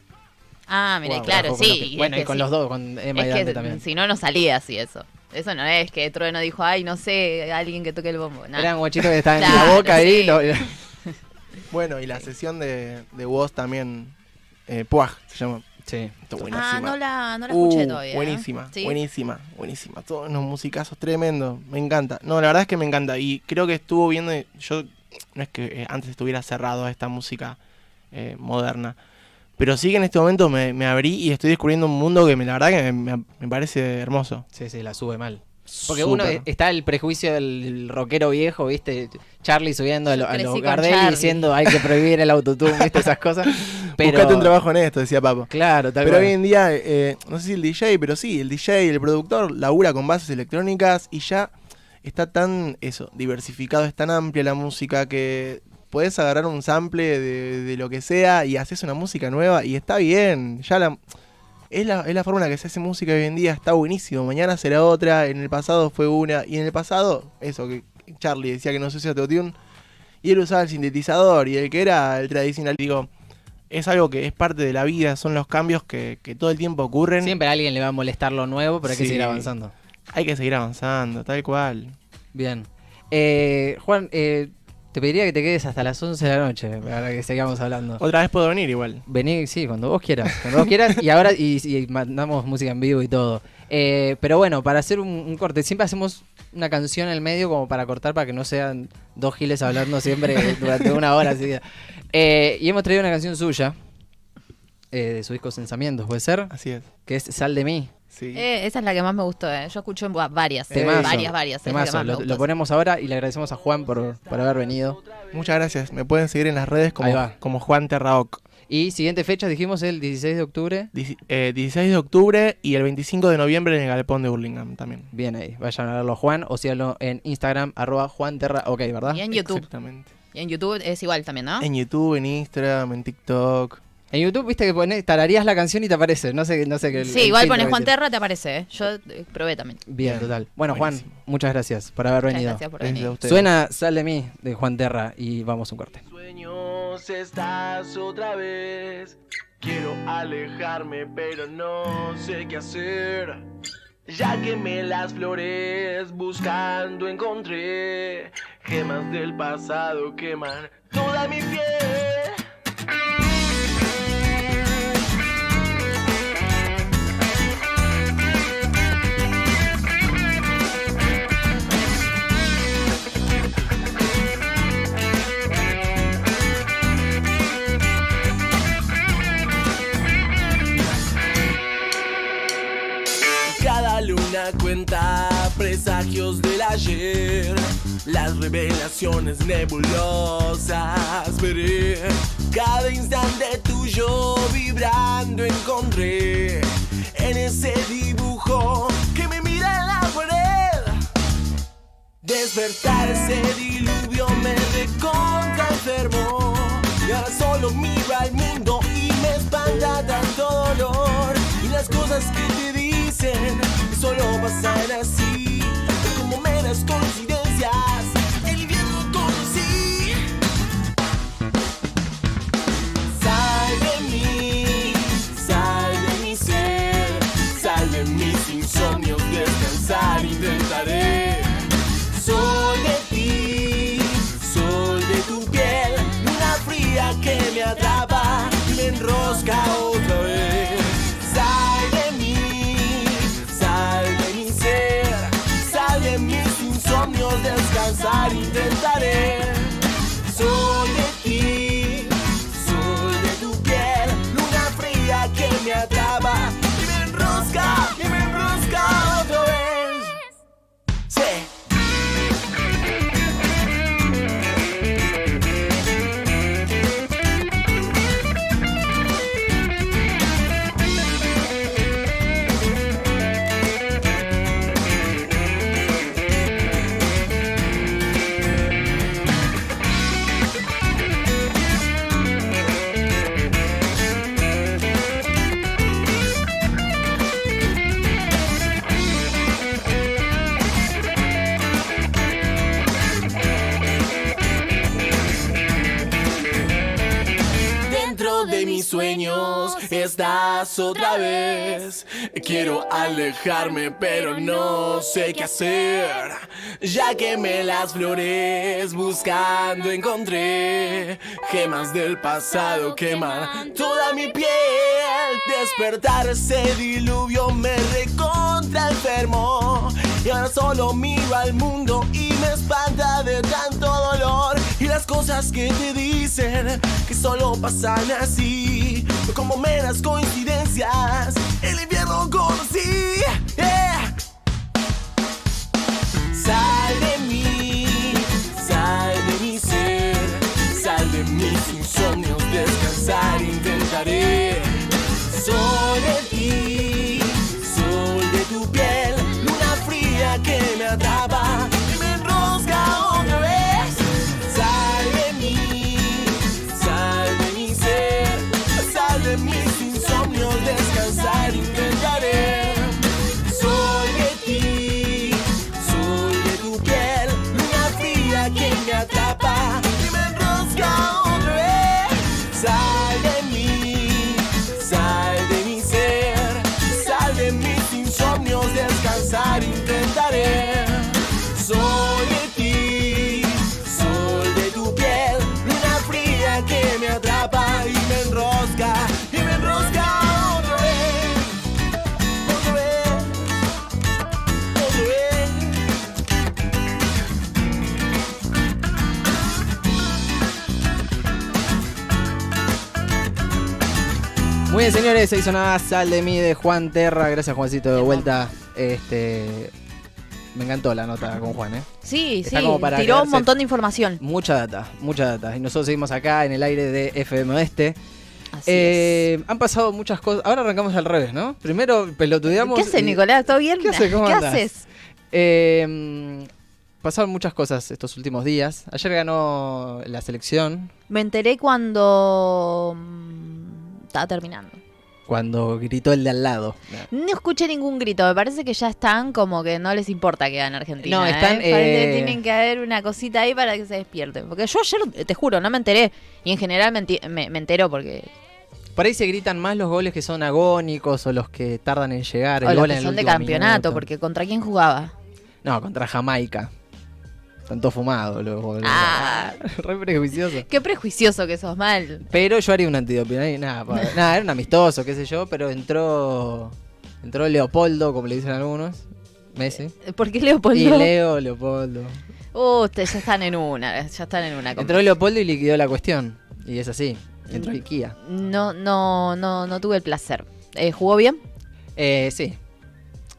Ah, mira, Wow, claro, sí. que- bueno, y con sí. los dos, con Emma y Dante que también. si no, no salía así eso. Eso no es que Trueno dijo, ay, no sé, alguien que toque el bombo. Nah. Eran guachitos que estaban en la boca ahí. lo- Bueno, y la sesión de, de Woz también. Eh, Puaj se llama. Sí. Está buenísima. ah, no la, no la escuché Uh, todavía. ¿eh? Buenísima, ¿Sí? buenísima, buenísima. Todos unos musicazos tremendos. Me encanta. No, la verdad es que me encanta. Y creo que estuvo viendo. Yo no es que eh, antes estuviera cerrado a esta música eh, moderna. Pero sí que en este momento me, me abrí y estoy descubriendo un mundo que me, la verdad que me, me- me parece hermoso. Sí, sí, la sube mal. Porque uno Súper. está el prejuicio del rockero viejo, ¿viste? Charlie subiendo a, lo- a los Gardel Charlie. diciendo hay que prohibir el autotune, ¿viste? Esas cosas. Pero, Buscate un trabajo en esto, decía Papo. Claro, tal Pero cual. hoy en día, eh, no sé si el DJ, pero sí, el DJ, el productor, labura con bases electrónicas y ya está tan, eso, diversificado, es tan amplia la música que podés agarrar un sample de, de lo que sea y haces una música nueva y está bien. Ya la, es, la, es la forma en la que se hace música hoy en día, está buenísimo. Mañana será otra, en el pasado fue una, y en el pasado, eso, que Charlie decía que no se usa autotune, y él usaba el sintetizador y el que era el tradicional, digo. Es algo que es parte de la vida, son los cambios que, que todo el tiempo ocurren. Siempre a alguien le va a molestar lo nuevo, pero hay que seguir avanzando. Hay que seguir avanzando, tal cual. Bien. Eh, Juan, eh, te pediría que te quedes hasta las 11 de la noche para que sigamos hablando. Otra vez puedo venir igual. Vení, sí, cuando vos quieras. Cuando vos quieras. Y ahora y, y mandamos música en vivo y todo. Eh, pero bueno, para hacer un, un corte, siempre hacemos una canción en el medio como para cortar, para que no sean dos giles hablando siempre durante una hora seguida. Eh, y hemos traído una canción suya, eh, de su disco Sensamientos, ¿puede ser? Así es. Que es Sal de mí. Sí. Eh, esa es la que más me gustó. eh. Yo escucho va- varias, Temazo. varias, varias. Temazo. más Lo, ponemos ahora y le agradecemos a Juan por, por haber venido. Muchas gracias. Me pueden seguir en las redes como, como Juan Terraoc. Y siguiente fecha, dijimos el 16 de octubre. Dici- eh, 16 de octubre y el 25 de noviembre en el Galpón de Burlingame también. Bien ahí, vayan a verlo a Juan o síganlo en Instagram, arroba Juan Terra, ok, ¿verdad? Y en YouTube. Exactamente. Y en YouTube es igual también, ¿no? En YouTube, en Instagram, en TikTok. En YouTube, viste que pones, tararías la canción y te aparece, no sé, no sé qué. Sí, el igual pones Juan. Terra, te aparece. eh. Yo eh, probé también. Bien, total. Bueno, buenísimo. Juan, muchas gracias por haber Muchas venido. gracias por venir. Suena Sal de mí de Juan Terra y vamos a un corte. Sueños estás otra vez. Quiero alejarme, pero no sé qué hacer. Ya quemé las flores, buscando encontré gemas del pasado queman toda mi piel. Cuenta presagios del ayer, las revelaciones nebulosas. Veré cada instante tuyo vibrando encontré en ese dibujo que me mira en la pared. Despertar ese diluvio me recontra enfermo y ahora solo miro al mundo y me espanta tanto dolor y las cosas que te dicen solo pasan así como meras coincidencias. El invierno conocí. Sal de mí, sal de mi ser, sal de mis insomnios, descansar intentaré. Sol de ti, sol de tu piel, luna fría que me atrapa me enrosca otra vez. Descansar intentaré. Sol sueños estás otra vez. Quiero alejarme, pero no sé qué hacer. Ya que me las flores buscando encontré gemas del pasado queman toda mi piel. Despertar ese diluvio me recontra enfermo. Y ahora solo miro al mundo y me espanta de tanto dolor. Cosas que te dicen que solo pasan así, como meras coincidencias. El invierno conocí. Yeah. Señores, se hizo nada Sal de mí de Juan Terra. Gracias, Juancito, de vuelta. Este. Me encantó la nota con Juan, ¿eh? Sí, Está sí, como para tiró un montón de información. Mucha data, mucha data. Y nosotros seguimos acá en el aire de FM Oeste. Así Eh, han pasado muchas cosas. Ahora arrancamos al revés, ¿no? Primero pelotudeamos. ¿Qué haces, y- Nicolás? ¿Todo bien? ¿Qué haces? ¿Cómo ¿Qué andás? haces? Eh, mm, pasaron muchas cosas estos últimos días. Ayer ganó la selección Me enteré cuando mm, estaba terminando. Cuando gritó el de al lado. No escuché ningún grito, me parece que ya están como que no les importa que gane Argentina. No, están, ¿eh? Parece que eh, tienen que haber una cosita ahí para que se despierten. Porque yo ayer, te juro, no me enteré. Y en general me, me, me entero porque... Por ahí se gritan más los goles que son agónicos o los que tardan en llegar. El O los gol que en el son de último campeonato, minuto. porque ¿contra quién jugaba? No, contra Jamaica. Tanto fumado los goles. Ah. Re prejuicioso. Qué prejuicioso que sos mal. Pero yo haría un antidoping nada, nada, era un amistoso, qué sé yo, pero entró entró Leopoldo, como le dicen algunos, Messi. ¿Por qué Leopoldo? Y Leo, Leopoldo. Uh, ustedes ya están en una, ya están en una. Entró Leopoldo y liquidó la cuestión. Y es así. Entró Mm. Ikea. No, no, no, no tuve el placer. Eh, ¿Jugó bien? Eh, sí.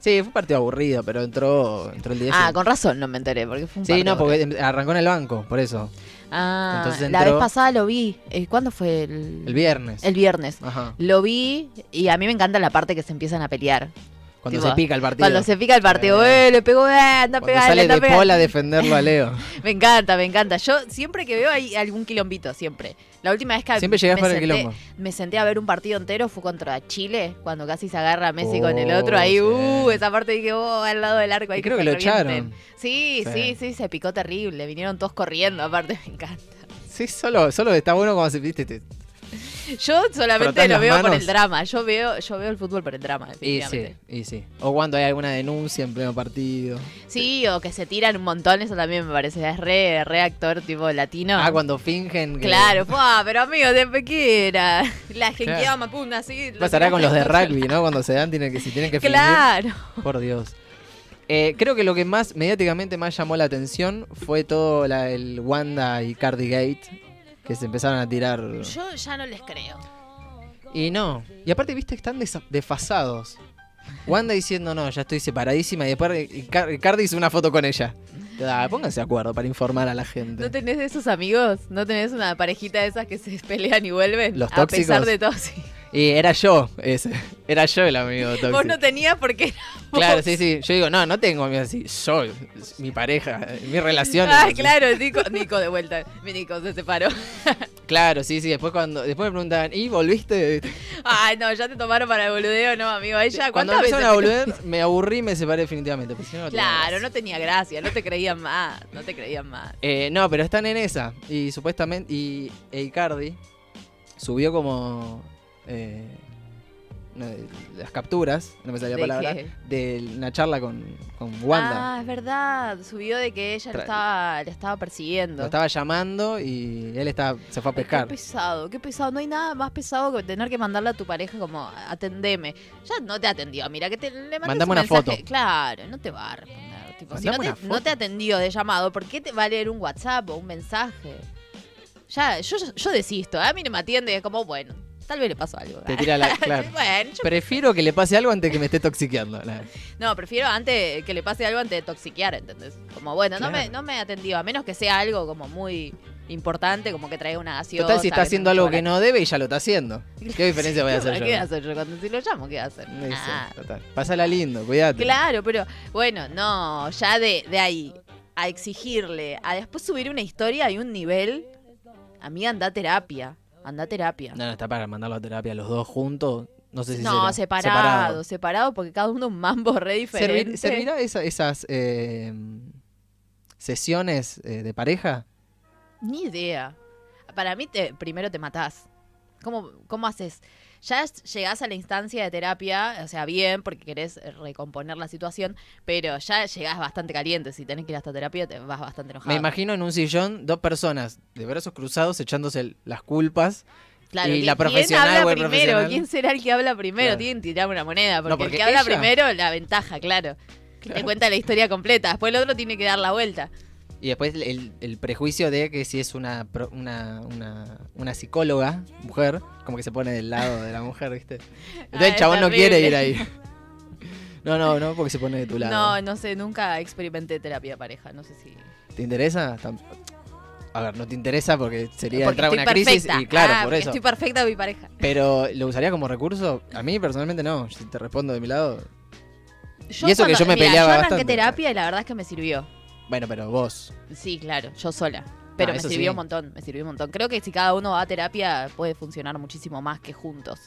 Sí, fue un partido aburrido, pero entró, entró el 10. Ah, con razón no me enteré, porque fue un Sí, no, porque aburrido. arrancó en el banco, por eso. Ah, entonces la vez entró- pasada lo vi. Eh, ¿Cuándo fue? El, El viernes. El viernes. Ajá. Lo vi y a mí me encanta la parte que se empiezan a pelear. Cuando Tipo, se pica el partido. Cuando se pica el partido, Eh. eh, le pegó, eh, anda a pegarle, sale anda a de pegarle. Paul a defenderlo a Leo. Me encanta, me encanta. Yo siempre que veo hay algún quilombito, siempre. La última vez que Siempre me para el senté- quilombo. Me senté a ver un partido entero, fue contra Chile, cuando casi se agarra Messi con el Oh, otro. Ahí, sí. uh, esa parte dije, oh, al lado del arco. ahí Y creo se que lo revienten. echaron. Sí, Sí. sí, sí, se picó terrible. Vinieron todos corriendo, aparte, me encanta. Sí, solo, solo está bueno cuando se viste. te- Yo solamente lo veo por el drama. Yo veo, yo veo el fútbol por el drama, Y definitivamente. sí, y sí. O cuando hay alguna denuncia en pleno partido. Sí, o que se tiran un montón, eso también me parece. Es re, re actor tipo latino. Ah, cuando fingen. que- Claro, ¡fua! pero amigo, de qué era. La gente Claro. quedaba mapunda así. Pasará con los de rugby, ¿no? Cuando se dan, tienen que, si tienen que fingir. Claro. Por Dios. Eh, creo que lo que más mediáticamente más llamó la atención fue todo la- el Wanda y Cardi Gate. Que se empezaron a tirar. Yo ya no les creo. Y no. Y aparte, viste, están desfasados. Wanda diciendo, no, ya estoy separadísima. Y después Car- Cardi hizo una foto con ella. Ah, pónganse de acuerdo para informar a la gente. ¿No tenés de esos amigos? ¿No tenés una parejita de esas que se pelean y vuelven? ¿Los A pesar tóxicos? de todo, sí. Y era yo, ese. Era yo el amigo tóxico. Vos no tenías porque era vos. Claro, sí, sí. Yo digo, no, no tengo amigos así. Yo, mi pareja, mi relación. Ah, claro, Nico, Nico de vuelta. Mi Nico se separó. Claro, sí, sí. Después cuando después me preguntaban, ¿y volviste? Ay, no, ya te tomaron para el boludeo, no, amigo. Ella, Cuando ¿cuántas empezaron a volver, me aburrí y me separé definitivamente. porque si no, no tenía Claro, no tenía gracia, no te creían más, no te creían más. Eh, no, pero están en esa. Y supuestamente. Y e Icardi subió como. Eh, las capturas, no me salía la ¿De palabra, qué? de una charla con, con Wanda. Ah, es verdad, subió de que ella lo estaba, le estaba persiguiendo. Lo estaba llamando y él estaba, se fue a Ay, pescar. Qué pesado, qué pesado. No hay nada más pesado que tener que mandarle a tu pareja como, atendeme. Ya no te atendió, mira, que te, le Mandame un una foto. Claro, no te va a responder. Tipo, si no te, no atendió de llamado, ¿por qué te va a leer un WhatsApp o un mensaje? Ya, yo, yo desisto. A mí no me atiende, es como, bueno, tal vez le pasó algo. Te tira la. Claro. bueno, yo- Prefiero que le pase algo antes que me esté toxiqueando. no, prefiero antes que le pase algo antes de toxiquear, ¿entendés? Como, bueno, no, me, no me atendió, a menos que sea algo como muy importante, como que traiga una gaseosa. Total, si está haciendo algo que no debe y ya lo está haciendo. ¿Qué diferencia voy a hacer yo? ¿Qué voy a hacer yo? Cuando si lo llamo, ¿qué voy a hacer? No sé, Ah, total. Pásala lindo, cuídate. claro, pero bueno, no, ya de, de ahí a exigirle, a después subir una historia y un nivel, a mí anda terapia, anda a terapia. No, no, está para mandarlo a terapia los dos juntos. No sé si no, será- separado, separado, porque cada uno un mambo re Servir- diferente. ¿Servirá esa- esas eh, sesiones eh, de pareja? Ni idea. Para mí, te, primero te matás. ¿Cómo, ¿Cómo haces? Ya llegás a la instancia de terapia, o sea, bien, porque querés eh, recomponer la situación, pero ya llegás bastante caliente. Si tenés que ir hasta terapia, te vas bastante enojado. Me imagino en un sillón dos personas de brazos cruzados echándose las culpas. Claro, y ¿quién- la ¿quién profesional habla o el primero? profesional? ¿Quién será el que habla primero? Claro. Tienen que tirar una moneda, porque, No, porque el que habla primero, la ventaja, claro. Te cuenta la historia completa, después el otro tiene que dar la vuelta. Y después el, el prejuicio de que si es una, una, una, una psicóloga, mujer, como que se pone del lado de la mujer, ¿viste? Entonces Ah, el es chabón no quiere ir ahí. No, no, no, porque se pone de tu lado. No, no sé, nunca experimenté terapia de pareja, no sé si... ¿Te interesa? A ver, no te interesa porque sería Porque entrar en una crisis perfecta. y claro, Ah, por eso. Estoy perfecta con mi pareja. Pero ¿lo usaría como recurso? A mí personalmente no. Si te respondo de mi lado. Yo Y eso que yo me mira, peleaba Yo arranqué bastante. terapia y la verdad es que me sirvió. Bueno, pero vos. Sí, claro, yo sola. Pero Ah, me sirvió sí. un montón, me sirvió un montón. Creo que si cada uno va a terapia puede funcionar muchísimo más que juntos.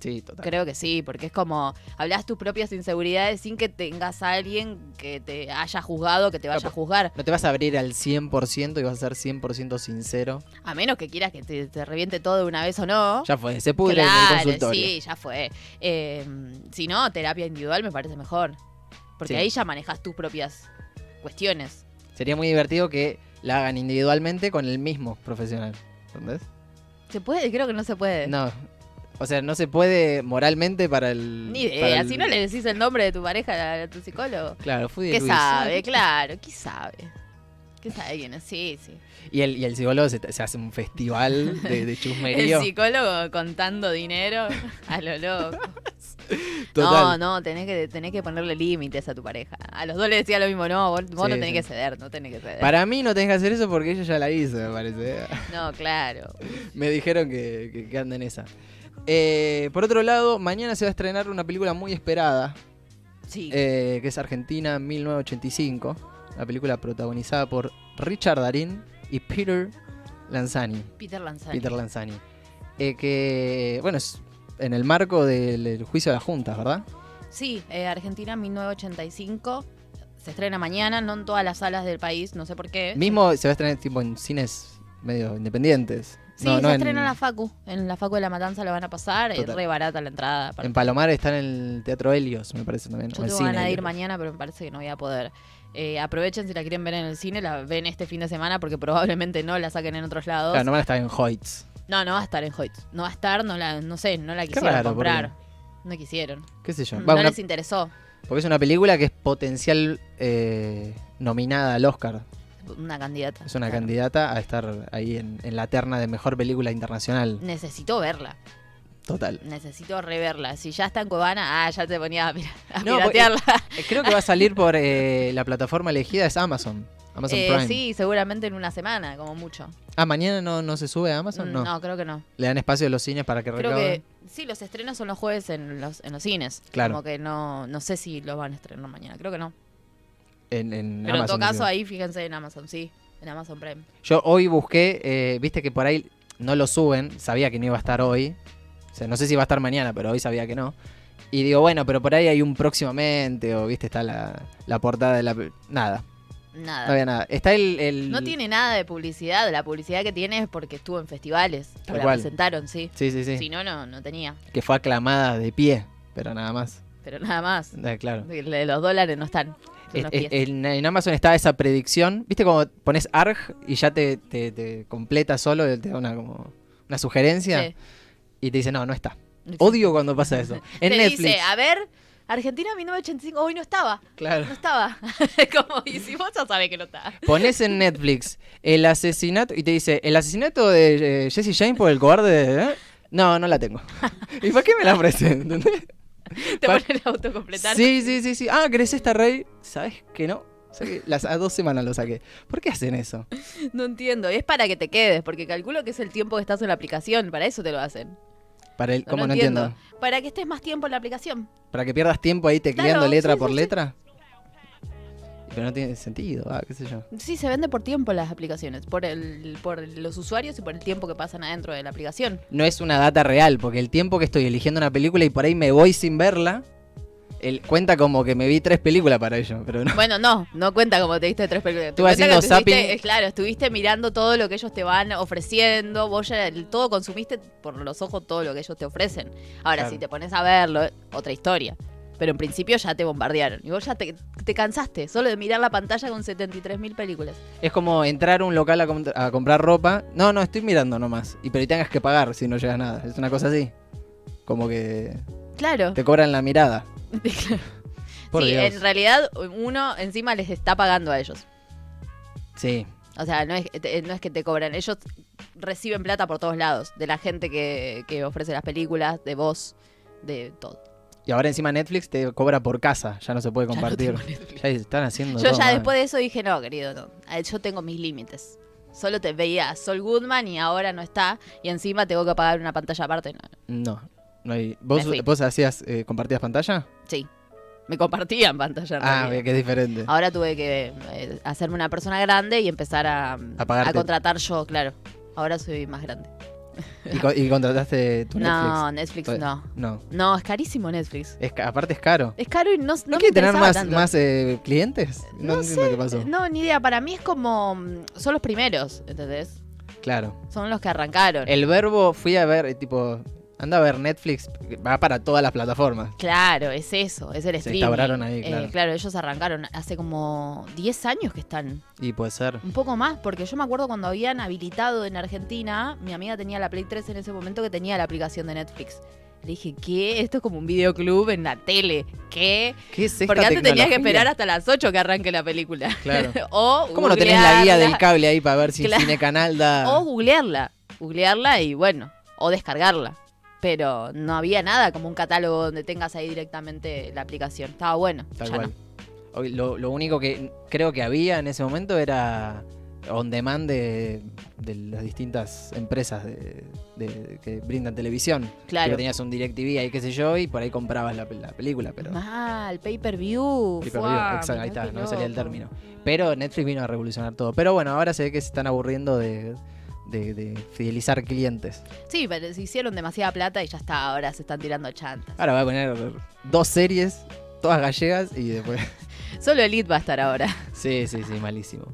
Sí, total. Creo que sí, porque es como hablas tus propias inseguridades sin que tengas a alguien que te haya juzgado, que te vaya a juzgar. No te vas a abrir al 100% y vas a ser 100% sincero. A menos que quieras que te, te reviente todo de una vez o no. Ya fue, se pudre en el consultorio. sí, ya fue. Eh, si no, terapia individual me parece mejor. Porque Sí. ahí ya manejas tus propias cuestiones. Sería muy divertido que la hagan individualmente con el mismo profesional. ¿Entendés? ¿Se puede? Creo que no se puede. No. O sea, no se puede moralmente para el. Ni idea. el- Si no le decís el nombre de tu pareja a tu psicólogo. Claro, fui de ¿Qué Luis. sabe? Claro, ¿qué sabe? ¿Qué sabe quién es? Sí, sí. Y el, y el psicólogo se, se hace un festival de, de El chusmerío. psicólogo contando dinero a lo loco. Total. No, no, tenés que, tenés que ponerle límites a tu pareja. A los dos les decía lo mismo, no, vos, vos Sí, no tenés sí. que ceder, no tenés que ceder. Para mí no tenés que hacer eso porque ella ya la hizo, me parece. No, claro. Me dijeron que, que, que anda en esa. Eh, por otro lado, mañana se va a estrenar una película muy esperada, Sí. eh, que es Argentina 1985. La película protagonizada por Richard Darín y Peter Lanzani. Peter Lanzani. Peter Lanzani. Eh, que, bueno, es en el marco del, juicio de las juntas, ¿verdad? Sí, eh, Argentina 1985. Se estrena mañana, no en todas las salas del país, no sé por qué. Mismo se va a estrenar tipo en cines medio independientes. Sí, no, se no estrena en la Facu. En la Facu de la Matanza lo van a pasar. Es re barata la entrada. aparte. en Palomar está en el Teatro Helios, me parece también. Yo tengo ganas de ir mañana, pero me parece que no voy a poder. Eh, aprovechen si la quieren ver en el cine, la ven este fin de semana porque probablemente no la saquen en otros lados. Claro, no van a estar en Hoyts. No, no va a estar en Hoyt. No va a estar, no la, no sé, no la quisieron raro, ¿por comprar. No quisieron. ¿Qué sé yo? No Va, una- les interesó. porque es una película que es potencial eh, nominada al Oscar. Una candidata. Es una claro. candidata a estar ahí en, en la terna de mejor película internacional. Necesito verla. Total. Necesito reverla. Si ya está en Cubana, ah, ya te ponía a, pira- a No, piratearla. Eh, Creo que va a salir por eh, la plataforma elegida, es Amazon. Amazon Eh, Prime. sí, seguramente en una semana, como mucho. Ah, mañana no, no se sube a Amazon, Mm, no. no, creo que no. Le dan espacio a los cines para que Creo recauden. que sí, los estrenos son los jueves en los, en los cines. Claro. Como que no, no sé si los van a estrenar mañana. Creo que no. En, en Pero en todo caso, digo. ahí fíjense en Amazon, sí. En Amazon Prime. Yo hoy busqué, eh, viste que por ahí no lo suben, sabía que no iba a estar hoy. O sea, no sé si va a estar mañana, pero hoy sabía que no. Y digo, bueno, pero por ahí hay un próximamente, o viste, está la, la portada de la... Nada, Nada. no había nada. Está el... el- No tiene nada de publicidad. La publicidad que tiene es porque estuvo en festivales. Tal la presentaron, sí. Sí, sí, sí. Si no, no, no tenía. Que fue aclamada de pie, pero nada más. Pero nada más. Eh, claro. Los dólares no están. Es- los es- pies. en, en Amazon está esa predicción. ¿Viste cómo pones ARG y ya te, te- te completa solo, te da una, como, una sugerencia? Sí. Y te dice, no, no está. Odio cuando pasa eso. En Te Netflix. dice, a ver, Argentina 1985. Hoy no estaba. Claro. No estaba. Como, y si vos ya sabés que no está. Pones en Netflix el asesinato y te dice, el asesinato de eh, Jesse James por el cobarde. de- ¿eh? No, no la tengo. ¿Y para qué me la ofrecen? ¿Entendés? Te ponen el autocompletar. Sí, sí, sí, sí. Ah, ¿querés esta rey? ¿Sabes que no? Saqué- las, a dos semanas lo saqué. ¿Por qué hacen eso? No entiendo. Es para que te quedes, porque calculo que es el tiempo que estás en la aplicación. Para eso te lo hacen. Para el, No, ¿Cómo no no entiendo. entiendo? Para que estés más tiempo en la aplicación. Para que pierdas tiempo ahí tecleando Claro, letra sí, por sí, sí. letra. Pero no tiene sentido, ah, qué sé yo. Sí, se vende por tiempo las aplicaciones. Por, el, por los usuarios y por el tiempo que pasan adentro de la aplicación. No es una data real, porque el tiempo que estoy eligiendo una película y por ahí me voy sin verla, el, cuenta como que me vi tres películas para ello, pero no. Bueno, no, no cuenta como te diste tres películas. Estuve haciendo zapping. eh, Claro, estuviste mirando todo lo que ellos te van ofreciendo. Vos ya el- todo consumiste por los ojos todo lo que ellos te ofrecen. Ahora, Claro. si te pones a verlo, eh, otra historia. Pero en principio ya te bombardearon. Y vos ya te, te cansaste solo de mirar la pantalla con 73.000 películas. Es como entrar a un local a, com- a comprar ropa. No, no, estoy mirando nomás. Y pero y tengas que pagar si no llegas nada. Es una cosa así. Como que Claro. te cobran la mirada. Por sí, Dios. en realidad uno encima les está pagando a ellos. Sí. O sea, no es, te- no es que te cobran, ellos reciben plata por todos lados, de la gente que, que ofrece las películas, de vos, de todo. Y ahora encima Netflix te cobra por casa. Ya no se puede Ya compartir. Netflix. Ya están haciendo Yo todo ya después de eso dije, no, querido, no, yo tengo mis límites. Solo te veía Sol Goodman y ahora no está, y encima tengo que pagar una pantalla aparte. No, No. No hay... ¿Vos. ¿Vos hacías, eh, compartías pantalla? sí, me compartían pantalla. Ah, que es diferente. Ahora tuve que eh, hacerme una persona grande y empezar a, A contratar yo, claro. Ahora soy más grande. ¿Y, co- y contrataste tu No, Netflix? Netflix no. No. No, es carísimo Netflix. Es ca- aparte es caro. Es caro y no, no, ¿No, me tener más, tanto. más eh, clientes? No, No entiendo qué pasó. No, ni idea. Para mí es como. mm, Son los primeros, ¿entendés? Claro. Son los que arrancaron. El verbo fui a ver, tipo, anda a ver Netflix, va para todas las plataformas. Claro, es eso, es el Se streaming. instauraron ahí, Eh, claro. ellos arrancaron hace como 10 años que están. Y puede ser. Un poco más, porque yo me acuerdo cuando habían habilitado en Argentina, mi amiga tenía la Play 3 en ese momento que tenía la aplicación de Netflix. Le dije, ¿qué? Esto es como un videoclub en la tele. ¿Qué? ¿Qué es esta Porque antes tenías que tecnología? esperar hasta las 8 que arranque la película. Claro. o ¿Cómo no tenés la guía del cable ahí para ver si Claro. Cine Canal da...? O googlearla. Googlearla y bueno, o descargarla. Pero no había nada como un catálogo donde tengas ahí directamente la aplicación. Estaba bueno. Tal ya cual. no. Hoy Lo, lo único que creo que había en ese momento era on demand de, de las distintas empresas de, de- que brindan televisión. Claro. Que tenías un DirecTV ahí, qué sé yo, y por ahí comprabas la, la película, pero... Mal, pay per view. Pay per view, exacto, ahí está, no me salía el término. Pero Netflix vino a revolucionar todo. Pero bueno, ahora se ve que se están aburriendo de, de- de fidelizar clientes. Sí, pero se hicieron demasiada plata y ya está, ahora se están tirando chantas. Ahora voy a poner dos series, todas gallegas, y después... Solo Elite va a estar ahora. sí, sí, sí, malísimo.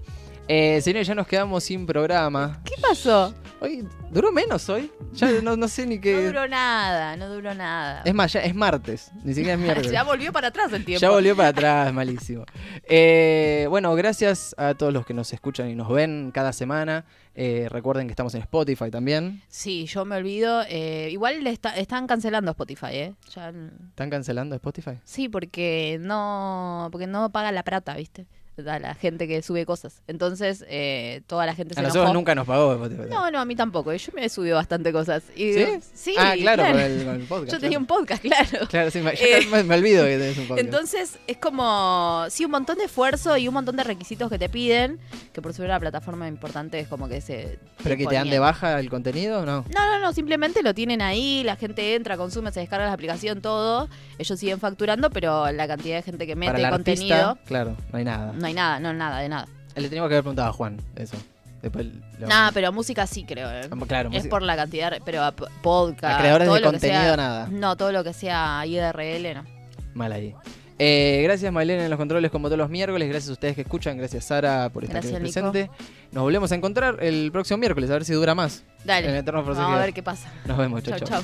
Eh, señores, ya nos quedamos sin programa. ¿Qué pasó? Hoy duró menos hoy. Ya no, no sé ni No qué. duró nada, no duró nada. Es más, ya es martes, ni siquiera es miércoles. ya volvió para atrás el tiempo. Ya volvió para atrás, malísimo. Eh, bueno, gracias a todos los que nos escuchan y nos ven cada semana. Eh, recuerden que estamos en Spotify también. Sí, yo me olvido. eh, igual le está- están cancelando Spotify, ¿eh? Ya, ¿Están cancelando Spotify? sí, porque no, porque no paga la plata, ¿viste? A la gente que sube cosas. Entonces, eh, toda la gente se A nosotros enojó. nunca nos pagó Spotify. No, no, a mí tampoco. Yo me he subido bastante cosas. Y, ¿Sí? Sí, ah, claro, Con, el, con el podcast. Yo tenía un podcast, claro. Claro, sí, me, yo Eh, me, me olvido que tenés un podcast. Entonces es como, sí, un montón de esfuerzo y un montón de requisitos que te piden, que por ser una plataforma importante es como que se... ¿Pero que te dan de baja el contenido o no? No, no, no, simplemente lo tienen ahí, la gente entra, consume, se descarga la aplicación, todo. Ellos siguen facturando, pero la cantidad de gente que mete Para el contenido, artista, claro, no hay nada. no hay nada, no, nada, de nada. Le teníamos que haber preguntado a Juan eso. Después lo- Nada, pero música sí creo, ¿eh? Claro, Es música- por la cantidad, pero a p- podcast. A creadores todo de lo que contenido, sea- nada. No, todo lo que sea IRL, no. Mal ahí. Eh, gracias Maylene en los controles como todos los miércoles. Gracias a ustedes que escuchan. Gracias Sara por estar aquí Nico. presente. Nos volvemos a encontrar el próximo miércoles a ver si dura más. Dale, vamos a ver qué pasa. Nos vemos. Chau. chau.